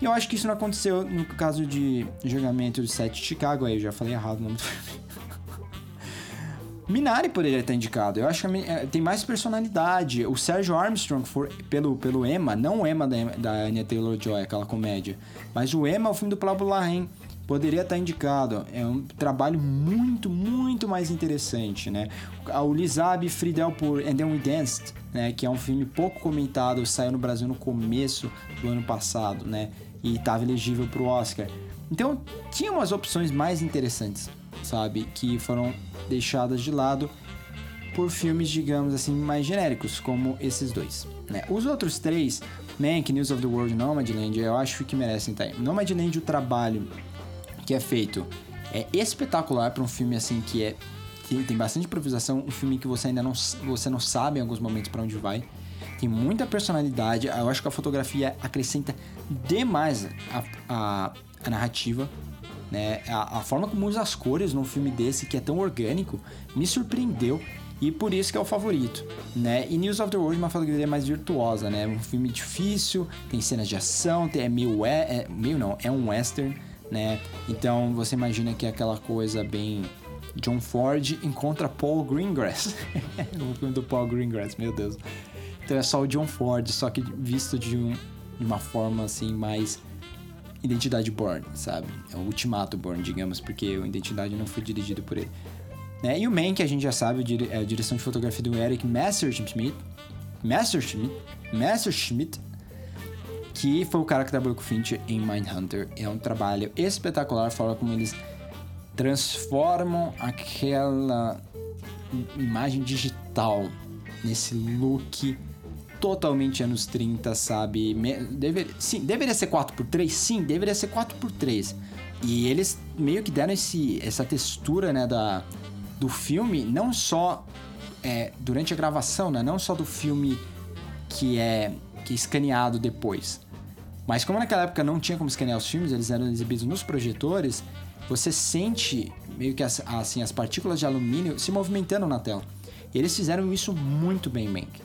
S1: E eu acho que isso não aconteceu no caso de julgamento do set de Chicago, aí eu já falei errado o nome do. [LAUGHS] Minari poderia estar indicado. Eu acho que é, tem mais personalidade. O Sérgio Armstrong, for, pelo, pelo Emma, não o Emma da, da Anya Taylor-Joy, aquela comédia, mas o Emma, o filme do Pablo Larraín, poderia estar indicado. É um trabalho muito, muito mais interessante, né? O Lizab Friedel por And Then We Danced, né? Que é um filme pouco comentado, saiu no Brasil no começo do ano passado, né? E estava elegível para o Oscar. Então, tinha umas opções mais interessantes sabe? Que foram deixadas de lado por filmes, digamos assim, mais genéricos, como esses dois. Né? Os outros três, Mank, News of the World e Nomadland, eu acho que merecem estar aí. Nomadland, o trabalho que é feito é espetacular para um filme assim que é que tem bastante improvisação, um filme que você ainda não, você não sabe em alguns momentos para onde vai. Tem muita personalidade, eu acho que a fotografia acrescenta demais a, a, a narrativa né? A, a, forma como usa as cores num filme desse, que é tão orgânico, me surpreendeu e por isso que é o favorito, né? E News of the World é uma fotografia mais virtuosa, né? Um filme difícil, tem cenas de ação, tem, é meio, é, é, meio não, é um western, né? Então você imagina que é aquela coisa bem John Ford encontra Paul Greengrass. [LAUGHS] o filme do Paul Greengrass, meu Deus. Então é só o John Ford, só que visto de, um, de uma forma assim mais Identidade Born, sabe? É o ultimato Born, digamos, porque o Identidade não foi dirigido por ele. Né? E o Man, que a gente já sabe, é a direção de fotografia do Eric Messerschmidt, Messerschmidt, Messerschmidt, que foi o cara que trabalhou com o Fincher em Mindhunter. É um trabalho espetacular, fala como eles transformam aquela imagem digital nesse look totalmente anos 30, sabe? Sim, deveria ser 4x3? Sim, deveria ser 4x3. E eles meio que deram esse, essa textura, né, da, do filme, não só é, durante a gravação, né? Não só do filme que é, que é escaneado depois. Mas como naquela época não tinha como escanear os filmes, eles eram exibidos nos projetores, você sente meio que as, assim, as partículas de alumínio se movimentando na tela. E eles fizeram isso muito bem, Mank.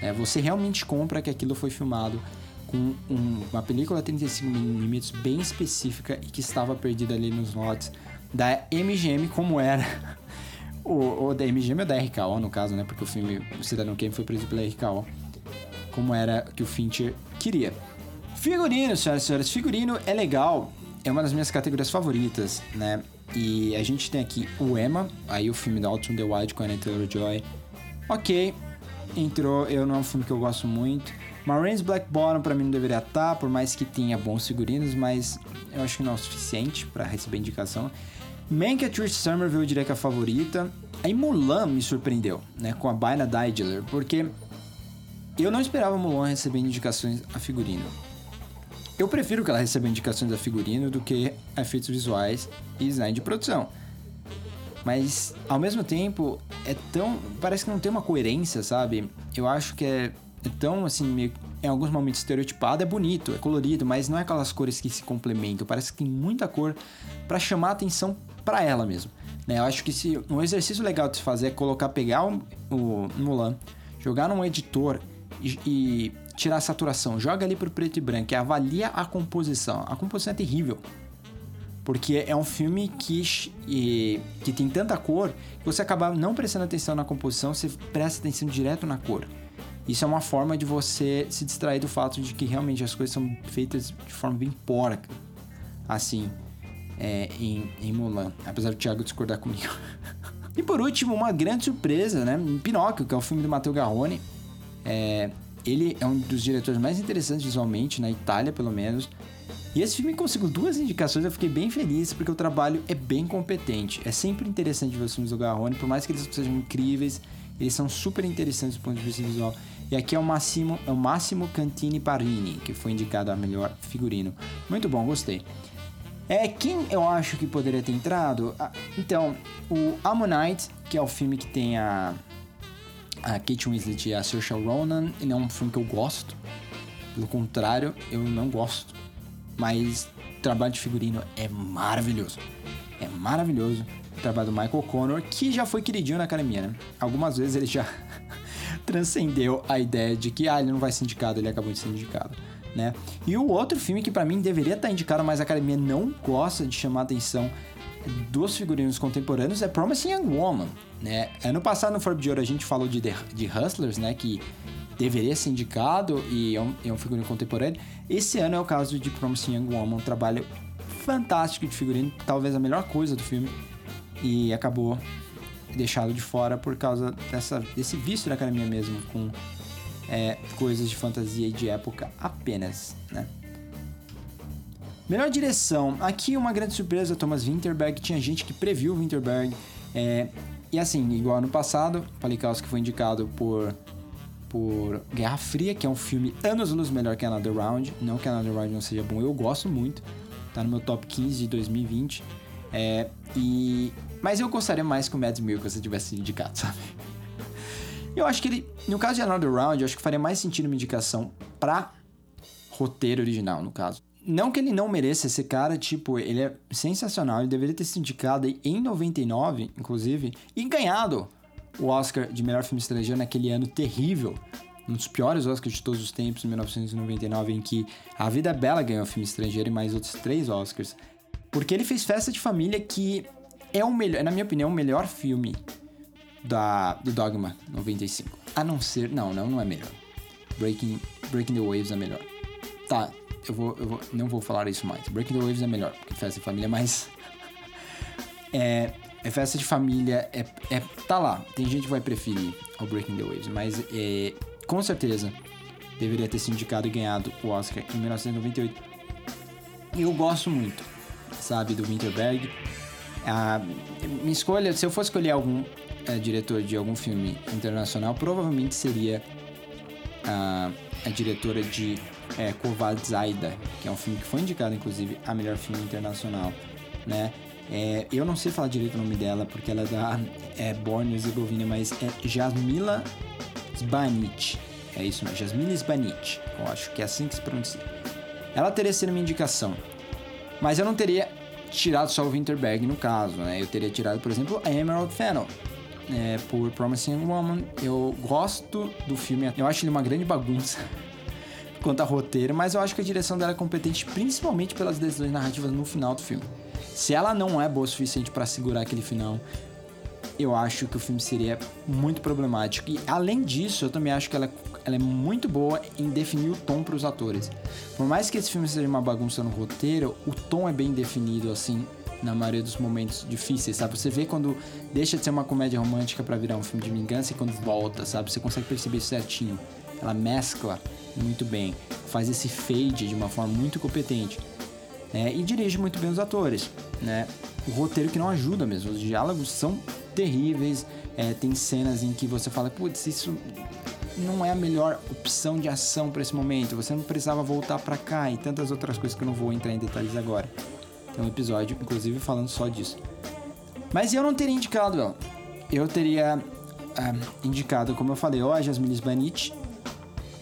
S1: É, você realmente compra que aquilo foi filmado com um, uma película 35mm bem específica e que estava perdida ali nos lotes da MGM, como era [LAUGHS] o, o da MGM ou da RKO, no caso, né? Porque o filme Cidadão Kane foi produzido pela RKO, como era que o Fincher queria. Figurino, senhoras e senhores, figurino é legal, é uma das minhas categorias favoritas, né? E a gente tem aqui o Emma, aí o filme da Alton the Wild com a Taylor-Joy. Ok, entrou, eu não é um filme que eu gosto muito. Marines Black Bottom pra mim não deveria estar, por mais que tenha bons figurinos, mas eu acho que não é o suficiente para receber indicação. Mank a Trish Somerville eu diria que é a favorita. Aí Mulan me surpreendeu, né, com a Baina Daidler, porque eu não esperava Mulan receber indicações a figurino. Eu prefiro que ela receba indicações a figurino do que efeitos visuais e design de produção. Mas, ao mesmo tempo, é tão. Parece que não tem uma coerência, sabe? Eu acho que é, é tão, assim, meio, em alguns momentos estereotipado. É bonito, é colorido, mas não é aquelas cores que se complementam. Parece que tem muita cor para chamar a atenção para ela mesmo. Né? Eu acho que se um exercício legal de se fazer é colocar, pegar o, o Mulan, jogar num editor e, e tirar a saturação, joga ali pro preto e branco e avalia a composição. A composição é terrível. Porque é um filme que, que tem tanta cor que você acaba não prestando atenção na composição, você presta atenção direto na cor. Isso é uma forma de você se distrair do fato de que realmente as coisas são feitas de forma bem porca. Assim, é, em, em Mulan. Apesar do Thiago discordar comigo. [LAUGHS] e por último, uma grande surpresa, né? Pinóquio, que é o filme do Matteo Garrone. É, ele é um dos diretores mais interessantes visualmente, na Itália pelo menos. E esse filme conseguiu duas indicações, eu fiquei bem feliz, porque o trabalho é bem competente. É sempre interessante ver os filmes do Garrone, por mais que eles sejam incríveis, eles são super interessantes do ponto de vista visual. E aqui é o Massimo, é o Massimo Cantini Parini, que foi indicado a melhor figurino. Muito bom, gostei. É, quem eu acho que poderia ter entrado? Ah, então, o Ammonite, que é o filme que tem a, a Kate Winslet e a Saoirse Ronan, ele é um filme que eu gosto. Pelo contrário, eu não gosto. Mas o trabalho de figurino é maravilhoso. É maravilhoso. O trabalho do Michael Connor, que já foi queridinho na academia, né? Algumas vezes ele já [LAUGHS] transcendeu a ideia de que ah, ele não vai ser indicado, ele acabou de ser indicado. Né? E o outro filme que para mim deveria estar indicado, mas a academia não gosta de chamar atenção dos figurinos contemporâneos é Promising Young Woman, né? Ano passado no Forbes de Ouro a gente falou de, de Hustlers, né? Que deveria ser indicado e é um, é um figurino contemporâneo. Esse ano é o caso de Promising Young Woman, um trabalho fantástico de figurino, talvez a melhor coisa do filme, e acabou deixado de fora por causa dessa, desse vício da academia mesmo, com é, coisas de fantasia e de época apenas, né? Melhor direção. Aqui uma grande surpresa, Thomas Winterberg. Tinha gente que previu Winterberg. É, e assim, igual ano passado, Palikowski foi indicado por, por Guerra Fria, que é um filme anos-luz melhor que Another Round. Não que Another Round não seja bom, eu gosto muito. Tá no meu top 15 de 2020. É, e, mas eu gostaria mais que o Mads Mikkelsen tivesse indicado, [LAUGHS] sabe? Eu acho que ele, no caso de Another Round, eu acho que faria mais sentido uma indicação pra roteiro original, no caso. Não que ele não mereça esse cara, tipo, ele é sensacional, ele deveria ter sido indicado em 99, inclusive, e ganhado o Oscar de melhor filme estrangeiro naquele ano terrível, um dos piores Oscars de todos os tempos, em 1999, em que A Vida é Bela ganhou filme estrangeiro e mais outros três Oscars. Porque ele fez Festa de Família, que é o melhor, na minha opinião, o melhor filme da, do Dogma 95. A não ser. Não, não, não é melhor. Breaking, Breaking the Waves é melhor. Tá, eu vou, eu vou. Não vou falar isso mais. Breaking the Waves é melhor, porque festa de família é mais. [LAUGHS] é. É festa de família, é, é. Tá lá. Tem gente que vai preferir o Breaking the Waves, mas é. Com certeza deveria ter sido indicado e ganhado o Oscar em 1998. E eu gosto muito, sabe, do Winterberg. A minha escolha, se eu fosse escolher algum é, diretor de algum filme internacional, provavelmente seria a, a diretora de é, Kovad Zaida, que é um filme que foi indicado, inclusive, a melhor filme internacional, né? É, eu não sei falar direito o nome dela, porque ela é da é, Borneo Herzegovina, mas é Jasmila Zbanic. É isso mesmo, Jasmila Zbanic. Eu acho que é assim que se pronuncia. Ela teria sido minha indicação. Mas eu não teria tirado só o Winterberg no caso, né? Eu teria tirado, por exemplo, a Emerald Fennel, é, por Promising Woman. Eu gosto do filme, eu acho ele uma grande bagunça quanto a roteiro, mas eu acho que a direção dela é competente principalmente pelas decisões narrativas no final do filme. Se ela não é boa o suficiente para segurar aquele final, eu acho que o filme seria muito problemático. E além disso, eu também acho que ela, ela é muito boa em definir o tom para os atores. Por mais que esse filme seja uma bagunça no roteiro, o tom é bem definido assim na maioria dos momentos difíceis, sabe? Você vê quando deixa de ser uma comédia romântica para virar um filme de vingança e quando volta, sabe? Você consegue perceber certinho. Ela mescla muito bem, faz esse fade de uma forma muito competente. Né? E dirige muito bem os atores, né? O roteiro que não ajuda mesmo, os diálogos são terríveis, é, tem cenas em que você fala, putz, isso não é a melhor opção de ação para esse momento, você não precisava voltar para cá e tantas outras coisas que eu não vou entrar em detalhes agora. Tem um episódio, inclusive, falando só disso. Mas eu não teria indicado. Eu teria ah, indicado, como eu falei, ou a Jasmine Sbanich,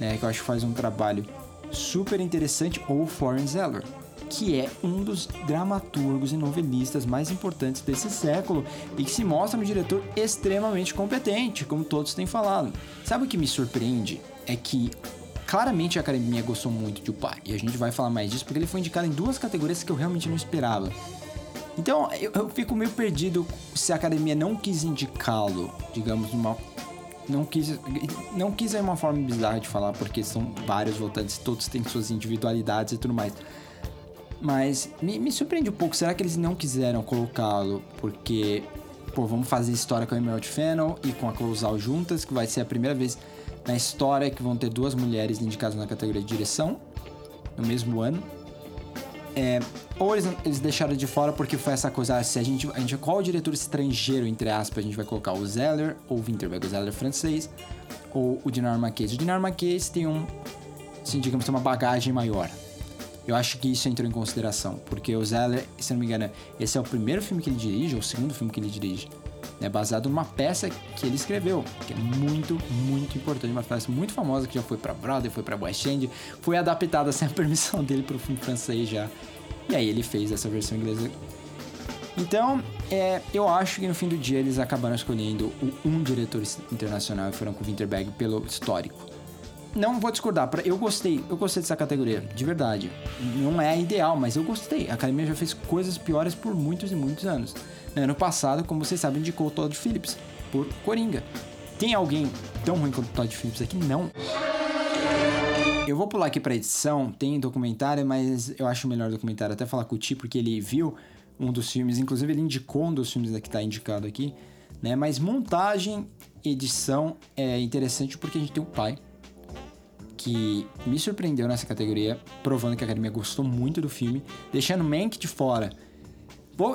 S1: né, que eu acho que faz um trabalho super interessante, ou Florence Zeller, que é um dos dramaturgos e novelistas mais importantes desse século e que se mostra um diretor extremamente competente, como todos têm falado. Sabe o que me surpreende? É que claramente a academia gostou muito de O Pai, e a gente vai falar mais disso porque ele foi indicado em duas categorias que eu realmente não esperava. Então eu, eu fico meio perdido se a academia não quis indicá-lo, digamos, numa não quis não quis é uma forma bizarra de falar porque são vários votantes todos têm suas individualidades e tudo mais. Mas me, me surpreende um pouco será que eles não quiseram colocá-lo porque pô vamos fazer história com a Emerald Fennel e com a Closal juntas que vai ser a primeira vez na história que vão ter duas mulheres indicadas na categoria de direção no mesmo ano é, ou eles, eles deixaram de fora porque foi essa coisa, ah, se a gente, a gente qual diretor estrangeiro, entre aspas, a gente vai colocar o Zeller ou o Winterberg, o Zeller francês ou o Dinar Marquês. O Dinar Marquês tem um, assim, digamos, tem uma bagagem maior. Eu acho que isso entrou em consideração, porque o Zeller, se não me engano, esse é o primeiro filme que ele dirige, ou o segundo filme que ele dirige, né, baseado numa peça que ele escreveu, que é muito, muito importante, uma peça muito famosa que já foi para Broadway, foi para West End, foi adaptada [LAUGHS] sem a permissão dele para o filme francês já. E aí ele fez essa versão inglesa. Então, é, eu acho que no fim do dia eles acabaram escolhendo um diretor internacional e foram com Winterberg pelo histórico. Não vou discordar, eu gostei, eu gostei dessa categoria, de verdade. Não é ideal, mas eu gostei. A academia já fez coisas piores por muitos e muitos anos. Ano passado, como vocês sabem, indicou o Todd Phillips por Coringa. Tem alguém tão ruim quanto o Todd Phillips aqui? Não. Eu vou pular aqui pra edição, tem documentário, mas eu acho melhor documentário até falar com o Ti, porque ele viu um dos filmes, inclusive ele indicou um dos filmes que tá indicado aqui, né? Mas montagem, edição é interessante porque a gente tem um pai que me surpreendeu nessa categoria, provando que a academia gostou muito do filme, deixando Mank de fora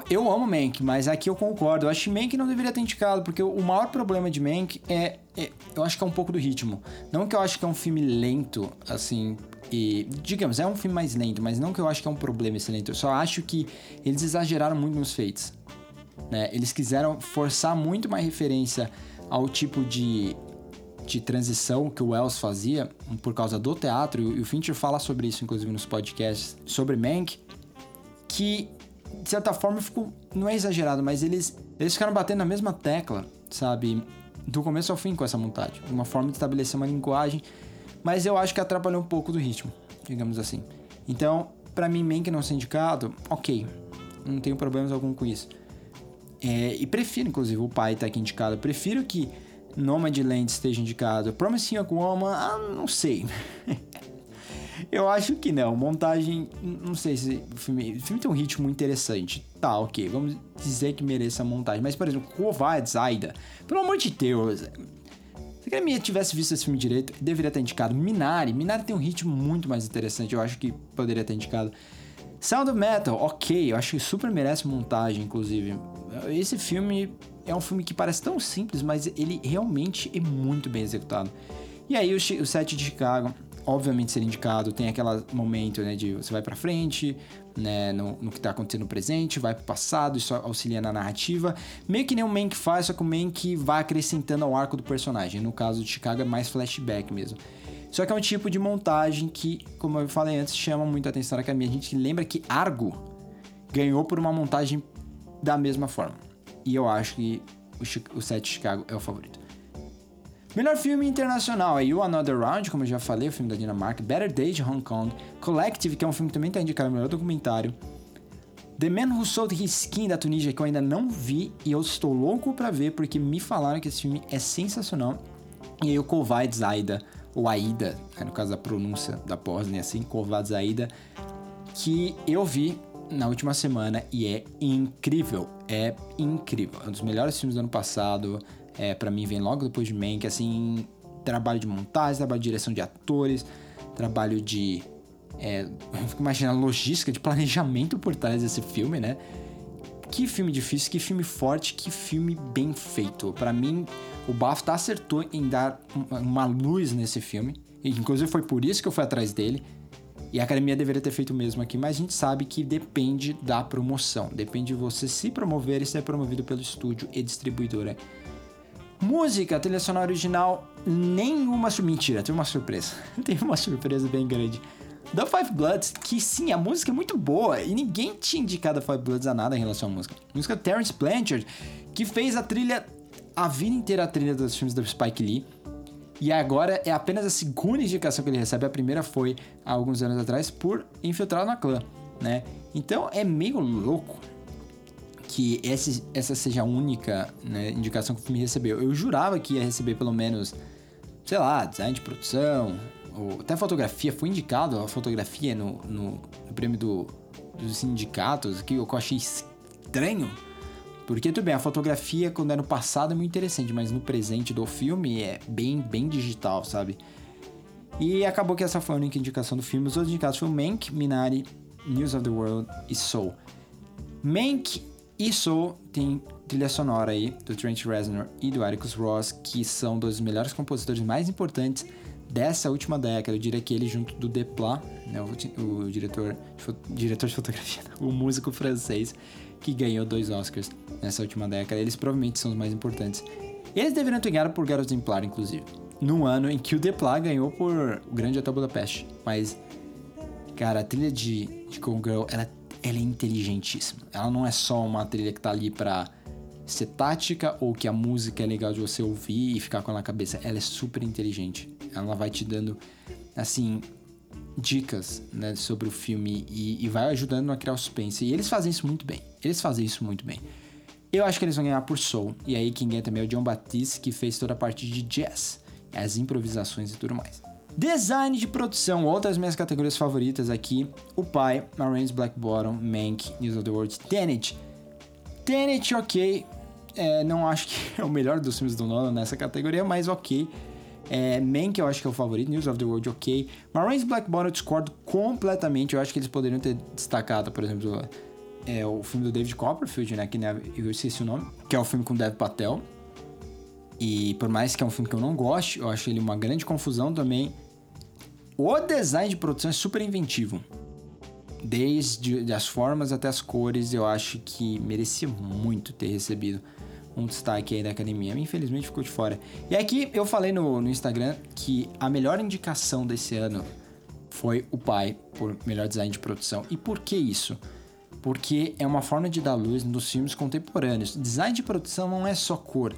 S1: eu amo Mank, mas aqui eu concordo. Eu acho que Mank não deveria ter indicado, porque o maior problema de Mank é, é, Eu acho que é um pouco do ritmo. Não que eu acho que é um filme lento, assim. E, digamos, é um filme mais lento, mas não que eu acho que é um problema esse lento. Eu só acho que eles exageraram muito nos feitos. Né? Eles quiseram forçar muito mais referência ao tipo de, de transição que o Wells fazia por causa do teatro, e o Fincher fala sobre isso, inclusive, nos podcasts sobre Mank, que de certa forma, ficou. Não é exagerado, mas eles, eles ficaram batendo na mesma tecla, sabe? Do começo ao fim com essa montagem. Uma forma de estabelecer uma linguagem. Mas eu acho que atrapalhou um pouco do ritmo, digamos assim. Então, para mim, Mank não ser indicado, ok. Não tenho problemas algum com isso. É, e prefiro, inclusive, o pai tá aqui indicado. prefiro que Nomadland esteja indicado. Promising Young Woman, ah, não sei. [LAUGHS] Eu acho que não. Montagem, não sei se o filme, o filme tem um ritmo interessante. Tá, ok, vamos dizer que mereça a montagem. Mas, por exemplo, Covarde Zaida, pelo amor de Deus. Se a minha tivesse visto esse filme direito, deveria ter indicado Minari. Minari tem um ritmo muito mais interessante, eu acho que poderia ter indicado. Sound of Metal, ok, eu acho que super merece montagem, inclusive. Esse filme é um filme que parece tão simples, mas ele realmente é muito bem executado. E aí o set de Chicago, obviamente ser indicado, tem aquele momento, né, de você vai para frente, né, no, no que tá acontecendo no presente, vai pro passado, isso auxilia na narrativa. Meio que nem o Mank faz, só que o Mank vai acrescentando ao arco do personagem. No caso de Chicago é mais flashback mesmo. Só que é um tipo de montagem que, como eu falei antes, chama muito a atenção da academia. A gente lembra que Argo ganhou por uma montagem da mesma forma. E eu acho que o, o set de Chicago é o favorito. Melhor filme internacional, aí o Another Round, como eu já falei, o filme da Dinamarca, Better Days de Hong Kong, Collective, que é um filme que também está indicado melhor documentário, The Man Who Sold His Skin da Tunísia, que eu ainda não vi e eu estou louco para ver porque me falaram que esse filme é sensacional. E aí o Kovac Zaida, ou Aida, né, no caso da pronúncia da Bósnia, assim, Kovac Zaida, que eu vi na última semana e é incrível, é incrível. É um dos melhores filmes do ano passado, é, para mim vem logo depois de Mank, assim, trabalho de montagem, trabalho de direção de atores, trabalho de. É, [LAUGHS] eu fico imaginando logística, de planejamento por trás desse filme, né? Que filme difícil, que filme forte, que filme bem feito. Para mim, o BAFTA acertou em dar uma luz nesse filme. Inclusive foi por isso que eu fui atrás dele. E a academia deveria ter feito o mesmo aqui, mas a gente sabe que depende da promoção. Depende de você se promover e ser promovido pelo estúdio e distribuidora Música, trilha sonora original, nenhuma. Mentira, teve uma surpresa. [LAUGHS] teve uma surpresa bem grande. Da Five Bloods, que sim, a música é muito boa e ninguém tinha indicado a Five Bloods a nada em relação à música. A música Terence Blanchard, que fez a trilha, a vida inteira a trilha dos filmes do Spike Lee. E agora é apenas a segunda indicação que ele recebe. A primeira foi há alguns anos atrás por Infiltrado na Clã, né? Então é meio louco que esse, essa seja a única né, indicação que o filme recebeu. Eu jurava que ia receber pelo menos, sei lá, design de produção, ou até fotografia. Foi indicado a fotografia no, no, no prêmio do, dos sindicatos, que eu achei estranho. Porque, tudo bem, a fotografia, quando é no passado, é muito interessante, mas no presente do filme é bem, bem digital, sabe? E acabou que essa foi a única indicação do filme. Os outros indicados foram Mank, Minari, News of the World e Soul. Mank Soul tem trilha sonora aí do Trent Reznor e do Atticus Ross, que são dois dos melhores compositores mais importantes dessa última década. Eu diria que ele junto do Desplat, né, o, diretor, diretor de fotografia, [LAUGHS] o músico francês que ganhou dois Oscars nessa última década, eles provavelmente são os mais importantes. Eles deveriam ter ganhado por Garoto Exemplar, inclusive no ano em que o Depla ganhou por O Grande Hotel Budapeste. Mas, cara, a trilha de, de Gone Girl, ela, ela é inteligentíssima. Ela não é só uma trilha que tá ali pra ser tática ou que a música é legal de você ouvir e ficar com ela na cabeça. Ela é super inteligente. Ela vai te dando, assim, dicas né, sobre o filme e, e vai ajudando a criar o suspense. E eles fazem isso muito bem. Eles fazem isso muito bem. Eu acho que eles vão ganhar por Soul. E aí quem ganha também é o John Batiste, que fez toda a parte de jazz as improvisações e tudo mais. Design de produção, outras minhas categorias favoritas aqui: O Pai, Marines Black Bottom, Mank, News of the World, Tenet. Tenet, ok. É, não acho que [LAUGHS] é o melhor dos filmes do Nolan nessa categoria, mas ok. É, Mank eu acho que é o favorito, News of the World ok. Marines Black Bottom eu discordo completamente. Eu acho que eles poderiam ter destacado, por exemplo, é, o filme do David Copperfield, né? Que né, eu esqueci o nome, que é o filme com Dev Patel. E por mais que é um filme que eu não goste, eu acho ele uma grande confusão também. O design de produção é super inventivo. Desde as formas até as cores, eu acho que merecia muito ter recebido um destaque aí da academia. Infelizmente ficou de fora. E aqui eu falei no, no Instagram que a melhor indicação desse ano foi o pai por melhor design de produção. E por que isso? Porque é uma forma de dar luz nos filmes contemporâneos. Design de produção não é só cor,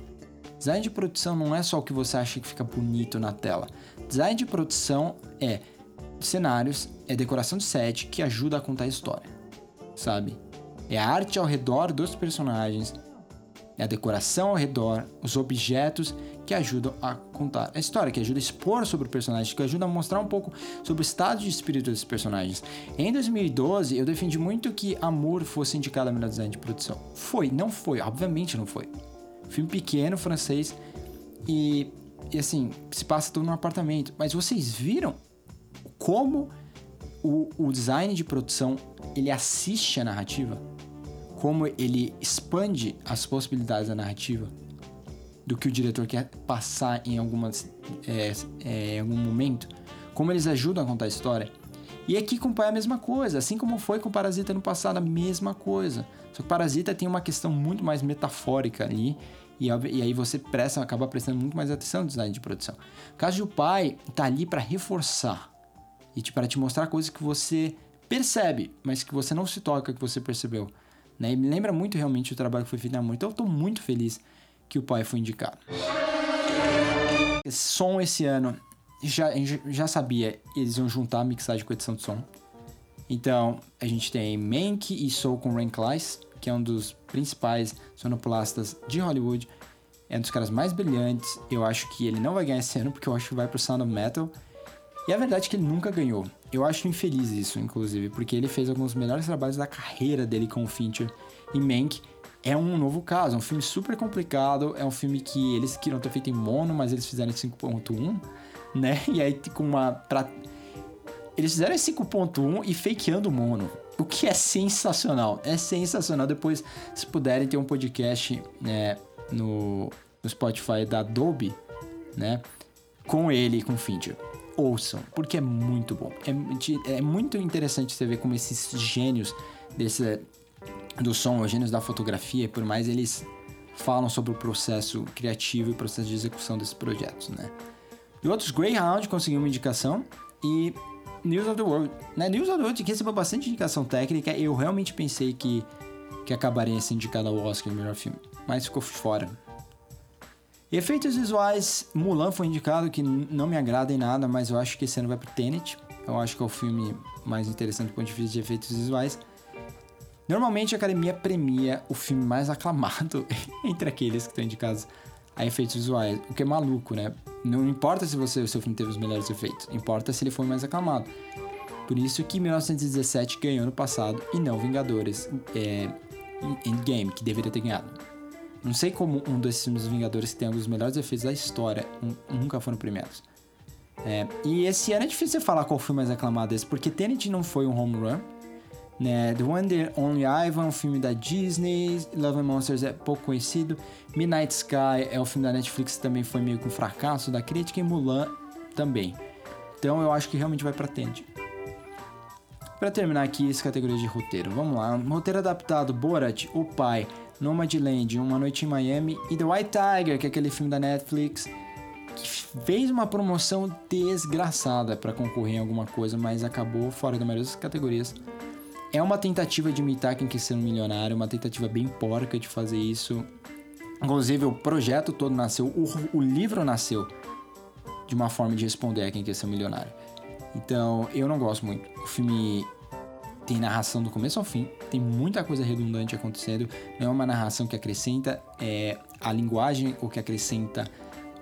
S1: Design de produção não é só o que você acha que fica bonito na tela. Design de produção é cenários, é decoração de set que ajuda a contar a história, sabe? É a arte ao redor dos personagens, é a decoração ao redor, os objetos que ajudam a contar a história, que ajuda a expor sobre o personagem, que ajuda a mostrar um pouco sobre o estado de espírito desses personagens. Em 2012, eu defendi muito que Amor fosse indicado a melhor design de produção. Foi, não foi, obviamente não foi. Filme pequeno, francês. E, e assim, se passa tudo num apartamento. Mas vocês viram como o, o design de produção ele assiste a narrativa? Como ele expande as possibilidades da narrativa? Do que o diretor quer passar em, algumas, é, é, em algum momento? Como eles ajudam a contar a história? E aqui com o pai é a mesma coisa, assim como foi com o Parasita no passado, a mesma coisa. Só que Parasita tem uma questão muito mais metafórica ali e, e, aí você presta, acaba prestando muito mais atenção no design de produção. O caso do pai tá ali para reforçar e para te mostrar coisas que você percebe, mas que você não se toca que você percebeu. Né? E me lembra muito realmente o trabalho que foi feito na Amor. Então eu tô muito feliz que o pai foi indicado. Som esse ano, já, já sabia, eles iam juntar a mixagem com edição de som. Então, a gente tem Mank e Soul com Rank Lice que é um dos principais sonoplastas de Hollywood. É um dos caras mais brilhantes. Eu acho que ele não vai ganhar esse ano, porque eu acho que vai pro Sound of Metal. E a verdade é que ele nunca ganhou. Eu acho infeliz isso, inclusive, porque ele fez alguns dos melhores trabalhos da carreira dele com o Fincher. E Mank é um novo caso, é um filme super complicado, é um filme que eles queriam ter feito em mono, mas eles fizeram em 5.1, né? [LAUGHS] E aí com uma... Eles fizeram em 5.1 e fakeando mono. O que é sensacional. É sensacional. Depois, se puderem, ter um podcast né, no, no Spotify da Adobe, né? Com ele e com o Fincher. Ouçam, porque é muito bom. É, é muito interessante você ver como esses gênios desse, do som, os gênios da fotografia, por mais eles falam sobre o processo criativo e o processo de execução desses projetos, né? E outros, Greyhound conseguiu uma indicação e News of the World. Né? News of the World que recebeu bastante indicação técnica. Eu realmente pensei que, que acabaria sendo indicado ao Oscar melhor filme. Mas ficou fora. Efeitos visuais, Mulan foi indicado, que não me agrada em nada, mas eu acho que esse ano vai pro Tenet. Eu acho que é o filme mais interessante do ponto de vista de efeitos visuais. Normalmente a academia premia o filme mais aclamado [LAUGHS] entre aqueles que estão indicados a efeitos visuais, o que é maluco, né? Não importa se você, o seu filme teve os melhores efeitos, importa se ele foi mais aclamado. Por isso que 1917 ganhou no passado e não Vingadores é, Endgame, que deveria ter ganhado. Não sei como um desses filmes dos Vingadores que tem alguns melhores efeitos da história nunca foram premiados. É, e esse ano é difícil você falar qual foi mais aclamado desse, porque Tenet não foi um home run. Né? The Wonder Only Ivan, um filme da Disney. Love and Monsters é pouco conhecido. Midnight Sky é um filme da Netflix também foi meio que um fracasso da crítica. E Mulan também. Então eu acho que realmente vai pra Tenet. Para terminar aqui essa categoria de roteiro, vamos lá. Roteiro adaptado: Borat, O Pai, Nomadland, Uma Noite em Miami e The White Tiger, que é aquele filme da Netflix que fez uma promoção desgraçada para concorrer em alguma coisa, mas acabou fora da maioria das categorias. É uma tentativa de imitar quem quer ser um milionário, uma tentativa bem porca de fazer isso. Inclusive, o projeto todo nasceu, o, o livro nasceu de uma forma de responder a quem quer ser um milionário. Então, eu não gosto muito. O filme tem narração do começo ao fim, tem muita coisa redundante acontecendo. Não é uma narração que acrescenta é, a linguagem ou que acrescenta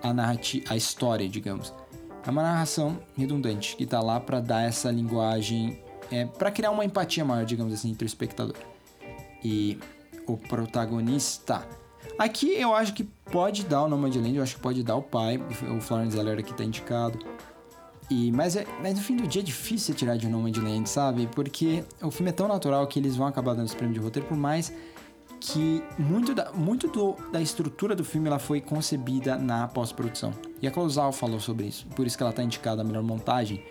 S1: a narrativa, a história, digamos. É uma narração redundante que está lá para dar essa linguagem, é, para criar uma empatia maior, digamos assim, entre o espectador e o protagonista. Aqui eu acho que pode dar o nome de Land, eu acho que pode dar o pai, o Florence Zeller aqui está indicado. E, mas, é, mas no fim do dia é difícil tirar de Nomadland, sabe? Porque o filme é tão natural que eles vão acabar dando esse prêmio de roteiro, por mais que muito da, muito do, da estrutura do filme ela foi concebida na pós-produção. E a Closal falou sobre isso, por isso que ela está indicada a melhor montagem.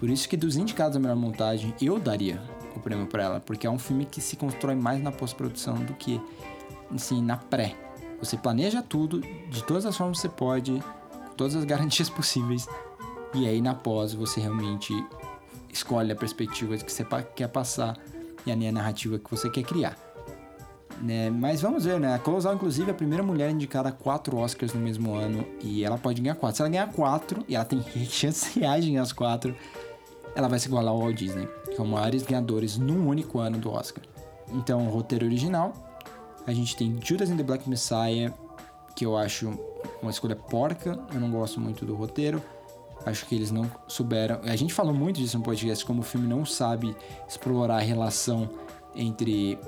S1: Por isso que dos indicados a melhor montagem, eu daria o prêmio para ela, porque é um filme que se constrói mais na pós-produção do que assim, na pré. Você planeja tudo de todas as formas que você pode, com todas as [LAUGHS] garantias possíveis e aí na pós você realmente escolhe a perspectiva que você quer passar e a narrativa que você quer criar. Né? Mas vamos ver, né? A Colossal, inclusive, é a primeira mulher indicada a quatro Oscars no mesmo ano e ela pode ganhar quatro. Se ela ganhar quatro, e ela tem [LAUGHS] chances reais de ganhar as quatro, ela vai se igualar ao Walt Disney, que são maiores ganhadores num único ano do Oscar. Então, roteiro original, a gente tem Judas and the Black Messiah, que eu acho uma escolha porca, eu não gosto muito do roteiro. Acho que eles não souberam. A gente falou muito disso no podcast, como o filme não sabe explorar a relação entre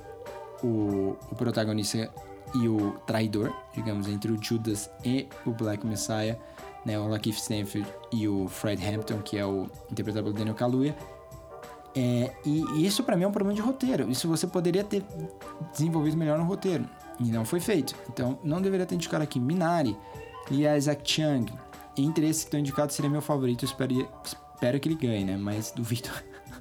S1: o, o protagonista e o traidor, digamos, entre o Judas e o Black Messiah, né, o Lakeith Stanfield e o Fred Hampton, que é o interpretado pelo Daniel Kaluuya. É, e isso para mim é um problema de roteiro. Isso você poderia ter desenvolvido melhor no roteiro. E não foi feito. Então não deveria ter indicado aqui Minari e Isaac Chung, entre esses que estão indicados, seria meu favorito. Espero, espero que ele ganhe, né? Mas duvido.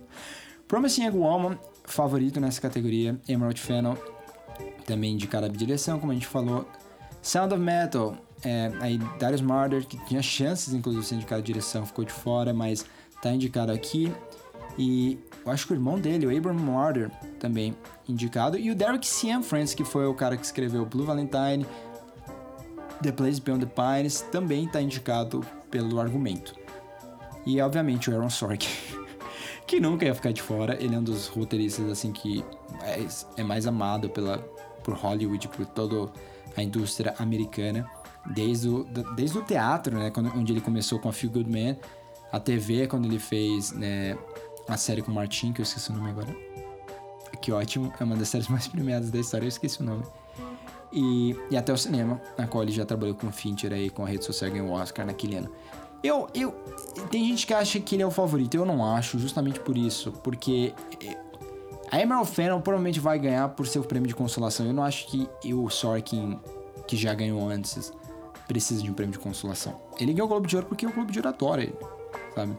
S1: [LAUGHS] Promising Young Woman, favorito nessa categoria. Emerald Fennel, também indicado a direção, como a gente falou. Sound of Metal, é, aí Darius Marder, que tinha chances, inclusive, de ser indicado a direção, ficou de fora, mas tá indicado aqui. E eu acho que o irmão dele, o Abram Marder, também indicado. E o Derek Cianfrance, que foi o cara que escreveu Blue Valentine, The Place Beyond the Pines também está indicado pelo argumento. E obviamente o Aaron Sorkin, [LAUGHS] que nunca ia ficar de fora. Ele é um dos roteiristas assim que é, é mais amado pela por Hollywood, por toda a indústria americana, desde o, desde o teatro, né, quando, onde ele começou com a Feel Good Man, a TV quando ele fez né, a série com o Martin, que eu esqueci o nome agora. Que ótimo, é uma das séries mais [LAUGHS] premiadas da história, eu esqueci o nome. E, e até o cinema, na qual ele já trabalhou com o Fincher aí, com a rede social ganhou o Oscar naquele ano. Eu, eu. Tem gente que acha que ele é o favorito, eu não acho, justamente por isso. Porque eh, a Emerald Fennel provavelmente vai ganhar por ser o prêmio de consolação. Eu não acho que o Sorkin, que já ganhou antes, precisa de um prêmio de consolação. Ele ganhou o Globo de Ouro porque o Globo de Ouro adora ele, sabe?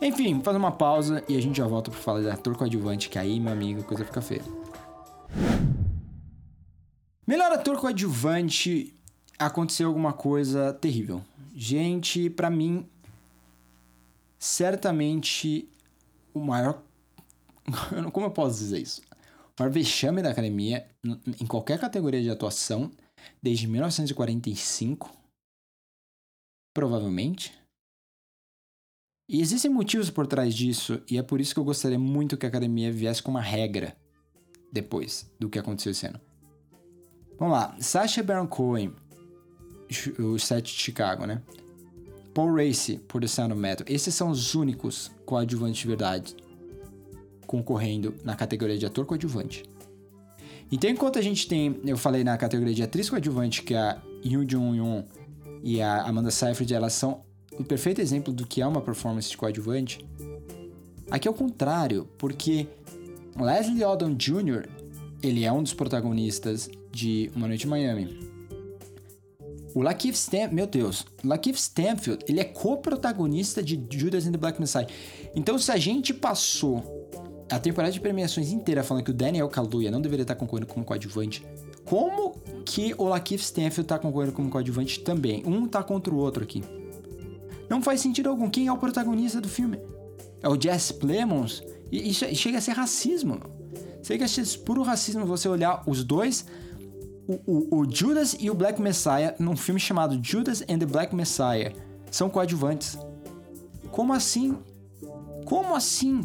S1: Enfim, vou fazer uma pausa e a gente já volta pra falar de ator coadjuvante, que aí, meu amigo, a coisa fica feia. Melhor ator coadjuvante, aconteceu alguma coisa terrível. Gente, para mim, certamente o maior. [LAUGHS] Como eu posso dizer isso? O maior vexame da academia, em qualquer categoria de atuação, desde 1945. Provavelmente. E existem motivos por trás disso, e é por isso que eu gostaria muito que a academia viesse com uma regra depois do que aconteceu esse ano. Vamos lá. Sacha Baron Cohen, o set de Chicago, né? Paul Racy, por The Sound of Metal. Esses são os únicos coadjuvantes de verdade concorrendo na categoria de ator coadjuvante. Então, enquanto a gente tem, eu falei na categoria de atriz coadjuvante, que a Yoo Jung-yoon e a Amanda Seyfried, elas são o perfeito exemplo do que é uma performance de coadjuvante. Aqui é o contrário, porque Leslie Odom Jr., ele é um dos protagonistas de Uma Noite em Miami. O Lakeith Stanfield, meu Deus, o Lakeith Stanfield, ele é co-protagonista de Judas and the Black Messiah. Então, se a gente passou a temporada de premiações inteira falando que o Daniel Kaluuya não deveria estar concorrendo como coadjuvante, como que o Lakeith Stanfield está concorrendo como coadjuvante também? Um tá contra o outro aqui. Não faz sentido algum. Quem é o protagonista do filme? É o Jesse Plemons? Isso é, chega a ser racismo. Chega a ser puro racismo você olhar os dois o, o, Judas e o Black Messiah, num filme chamado Judas and the Black Messiah, são coadjuvantes. Como assim? Como assim?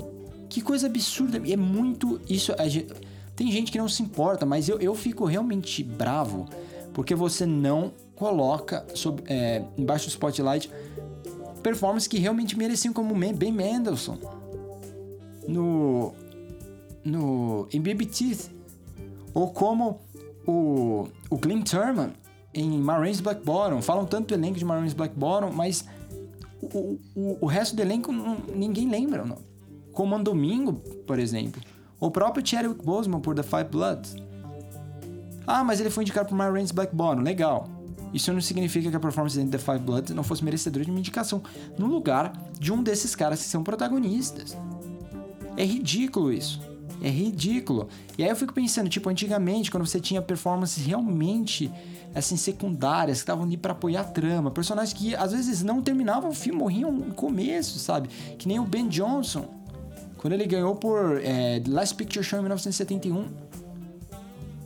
S1: Que coisa absurda. É muito. Isso. Gente, tem gente que não se importa, mas eu, eu fico realmente bravo porque você não coloca sob, é, embaixo do spotlight performances que realmente mereciam, como Ben Mendelssohn no. no. em Baby Teeth. Ou como o, o Glenn Turman em Marines Black Bottom. Falam tanto do elenco de Marines Black Bottom, mas o, o, o resto do elenco ninguém lembra. Não. Como Domingo, por exemplo. O próprio Chadwick Boseman por The Five Bloods. Ah, mas ele foi indicado por Marines Black Bottom. Legal. Isso não significa que a performance de The Five Bloods não fosse merecedora de uma indicação no lugar de um desses caras que são protagonistas. É ridículo isso. É ridículo. E aí eu fico pensando, tipo, antigamente, quando você tinha performances realmente assim secundárias que estavam ali para apoiar a trama, personagens que às vezes não terminavam o filme, morriam no começo, sabe? Que nem o Ben Johnson, quando ele ganhou por é, Last Picture Show em 1971.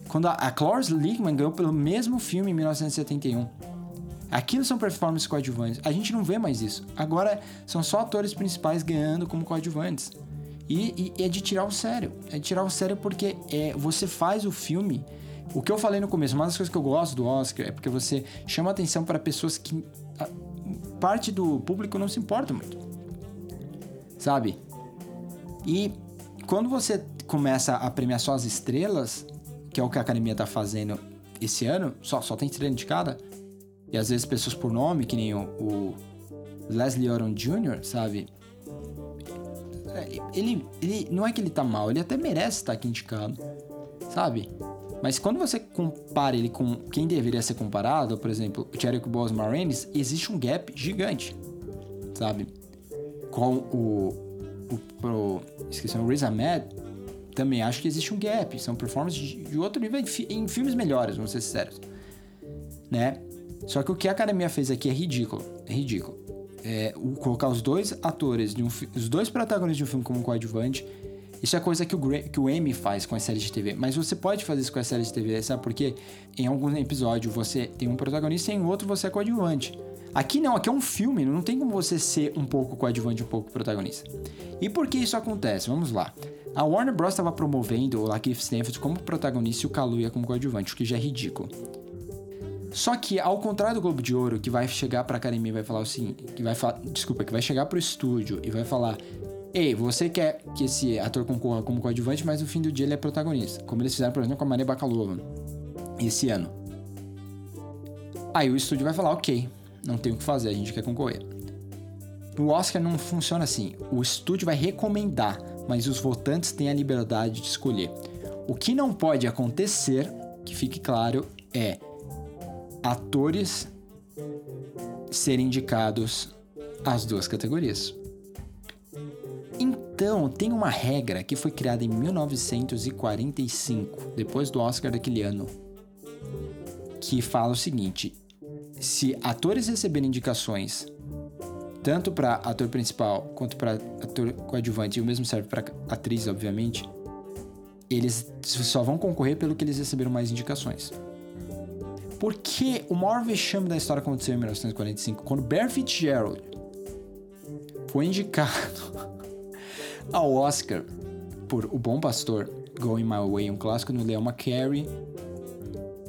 S1: Quando a, a Cloris Leachman ganhou pelo mesmo filme em 1971. Aquilo são performances coadjuvantes. A gente não vê mais isso. Agora são só atores principais ganhando como coadjuvantes. E, e, é de tirar o sério. É de tirar o sério porque é, você faz o filme. O que eu falei no começo, uma das coisas que eu gosto do Oscar é porque você chama atenção para pessoas que a, parte do público não se importa muito. Sabe? E quando você começa a premiar só as estrelas, que é o que a academia tá fazendo esse ano, só, só tem estrela indicada, e às vezes pessoas por nome, que nem o, o Leslie Odom Jr., sabe? ele, ele não é que ele tá mal, ele até merece estar aqui indicado, sabe? Mas quando você compara ele com quem deveria ser comparado, por exemplo, o Chadwick Boseman Raines, existe um gap gigante, sabe? Com o, o, o esqueci, o Riz Ahmed, também acho que existe um gap, são performances de, de outro nível em, filmes melhores, vamos ser sinceros, né? Só que o que a academia fez aqui é ridículo, é ridículo é, o, colocar os dois atores, de um, os dois protagonistas de um filme como coadjuvante, isso é coisa que o, que o Emmy faz com as séries de TV. Mas você pode fazer isso com as séries de TV, sabe por quê? Em algum episódio você tem um protagonista e em outro você é coadjuvante. Aqui não, aqui é um filme, não tem como você ser um pouco coadjuvante um pouco protagonista. E por que isso acontece? Vamos lá. A Warner Bros. estava promovendo o Lakeith Stanfield como protagonista e o Kaluuya como coadjuvante, o que já é ridículo. Só que, ao contrário do Globo de Ouro, que vai chegar pra academia e vai falar o seguinte: que vai falar, desculpa, que vai chegar pro estúdio e vai falar. Ei, você quer que esse ator concorra como coadjuvante, mas no fim do dia ele é protagonista. Como eles fizeram, por exemplo, com a Maria Bakalova esse ano. Aí o estúdio vai falar, ok, não tem o que fazer, a gente quer concorrer. O Oscar não funciona assim. O estúdio vai recomendar, mas os votantes têm a liberdade de escolher. O que não pode acontecer, que fique claro, é atores serem indicados às duas categorias. Então, tem uma regra que foi criada em 1945, depois do Oscar daquele ano, que fala o seguinte: se atores receberem indicações tanto para ator principal quanto para ator coadjuvante, e o mesmo serve para atriz, obviamente, eles só vão concorrer pelo que eles receberam mais indicações. Porque o maior vexame da história aconteceu em 1945, quando Barry Fitzgerald foi indicado [LAUGHS] ao Oscar por O Bom Pastor, Going My Way, um clássico no Leo McCarey,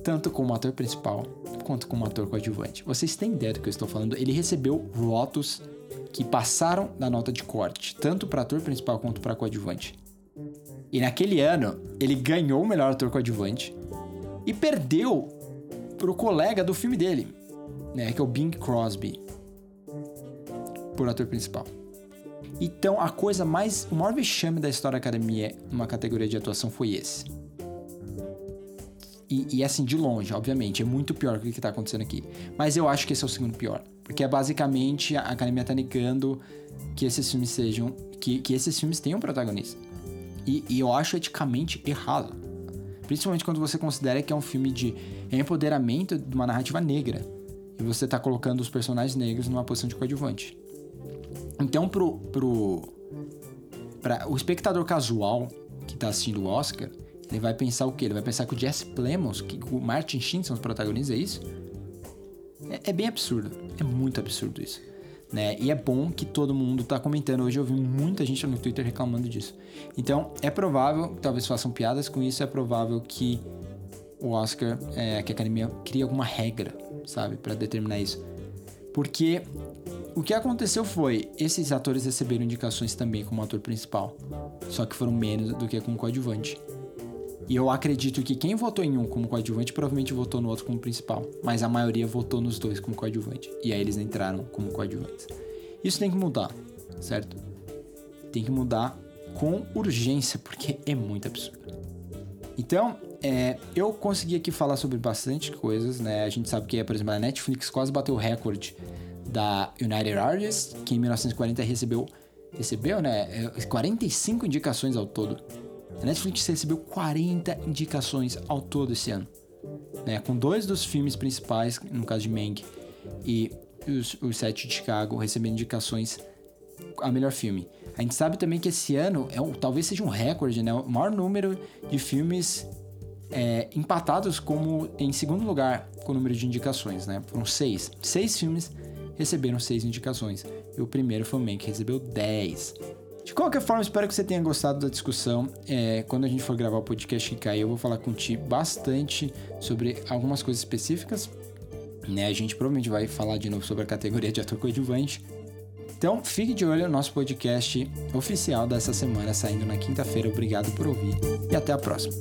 S1: tanto como ator principal quanto como ator coadjuvante. Vocês têm ideia do que eu estou falando? Ele recebeu votos que passaram da nota de corte, tanto para ator principal quanto para coadjuvante. E naquele ano, ele ganhou o melhor ator coadjuvante e perdeu pro colega do filme dele, né, que é o Bing Crosby, por ator principal. Então, a coisa mais. O maior vexame da história da academia numa categoria de atuação foi esse. E, e assim, de longe, obviamente, é muito pior do que está acontecendo aqui. Mas eu acho que esse é o segundo pior. Porque é basicamente a academia tá negando que esses filmes sejam. que, que esses filmes tenham protagonista. E, e eu acho eticamente errado. Principalmente quando você considera que é um filme de empoderamento de uma narrativa negra. E você tá colocando os personagens negros numa posição de coadjuvante. Então, pro, pro pra, o espectador casual que tá assistindo o Oscar, ele vai pensar o quê? Ele vai pensar que o Jesse Plemons, que o Martin Sheen são os protagonistas, é isso? É, é, bem absurdo. É muito absurdo isso. Né? E é bom que todo mundo tá comentando. Hoje eu vi muita gente no Twitter reclamando disso. Então, é provável, talvez façam piadas com isso, é provável que o Oscar, é, que a academia crie alguma regra, sabe, para determinar isso. Porque o que aconteceu foi, esses atores receberam indicações também como ator principal, só que foram menos do que como coadjuvante. E eu acredito que quem votou em um como coadjuvante provavelmente votou no outro como principal, mas a maioria votou nos dois como coadjuvante. E aí eles entraram como coadjuvantes. Isso tem que mudar, certo? Tem que mudar com urgência, porque é muito absurdo. Então, é, eu consegui aqui falar sobre bastante coisas, né? A gente sabe que, por exemplo, a Netflix quase bateu o recorde da United Artists, que em 1940 recebeu, recebeu, né, 45 é, indicações ao todo. A Netflix recebeu 40 indicações ao todo esse ano, né, com dois dos filmes principais, no caso de Mank e os, os Sete de Chicago, recebendo indicações a melhor filme. A gente sabe também que esse ano é um, talvez seja um recorde, né, o maior número de filmes é, empatados como em segundo lugar com o número de indicações, né? Foram seis. Seis filmes receberam 6 indicações. E o primeiro foi o Man, que recebeu 10. De qualquer forma, espero que você tenha gostado da discussão. É, quando a gente for gravar o podcast que caiu, eu vou falar contigo bastante sobre algumas coisas específicas. Né? A gente provavelmente vai falar de novo sobre a categoria de ator coadjuvante. Então, fique de olho no nosso podcast oficial dessa semana, saindo na quinta-feira. Obrigado por ouvir e até a próxima.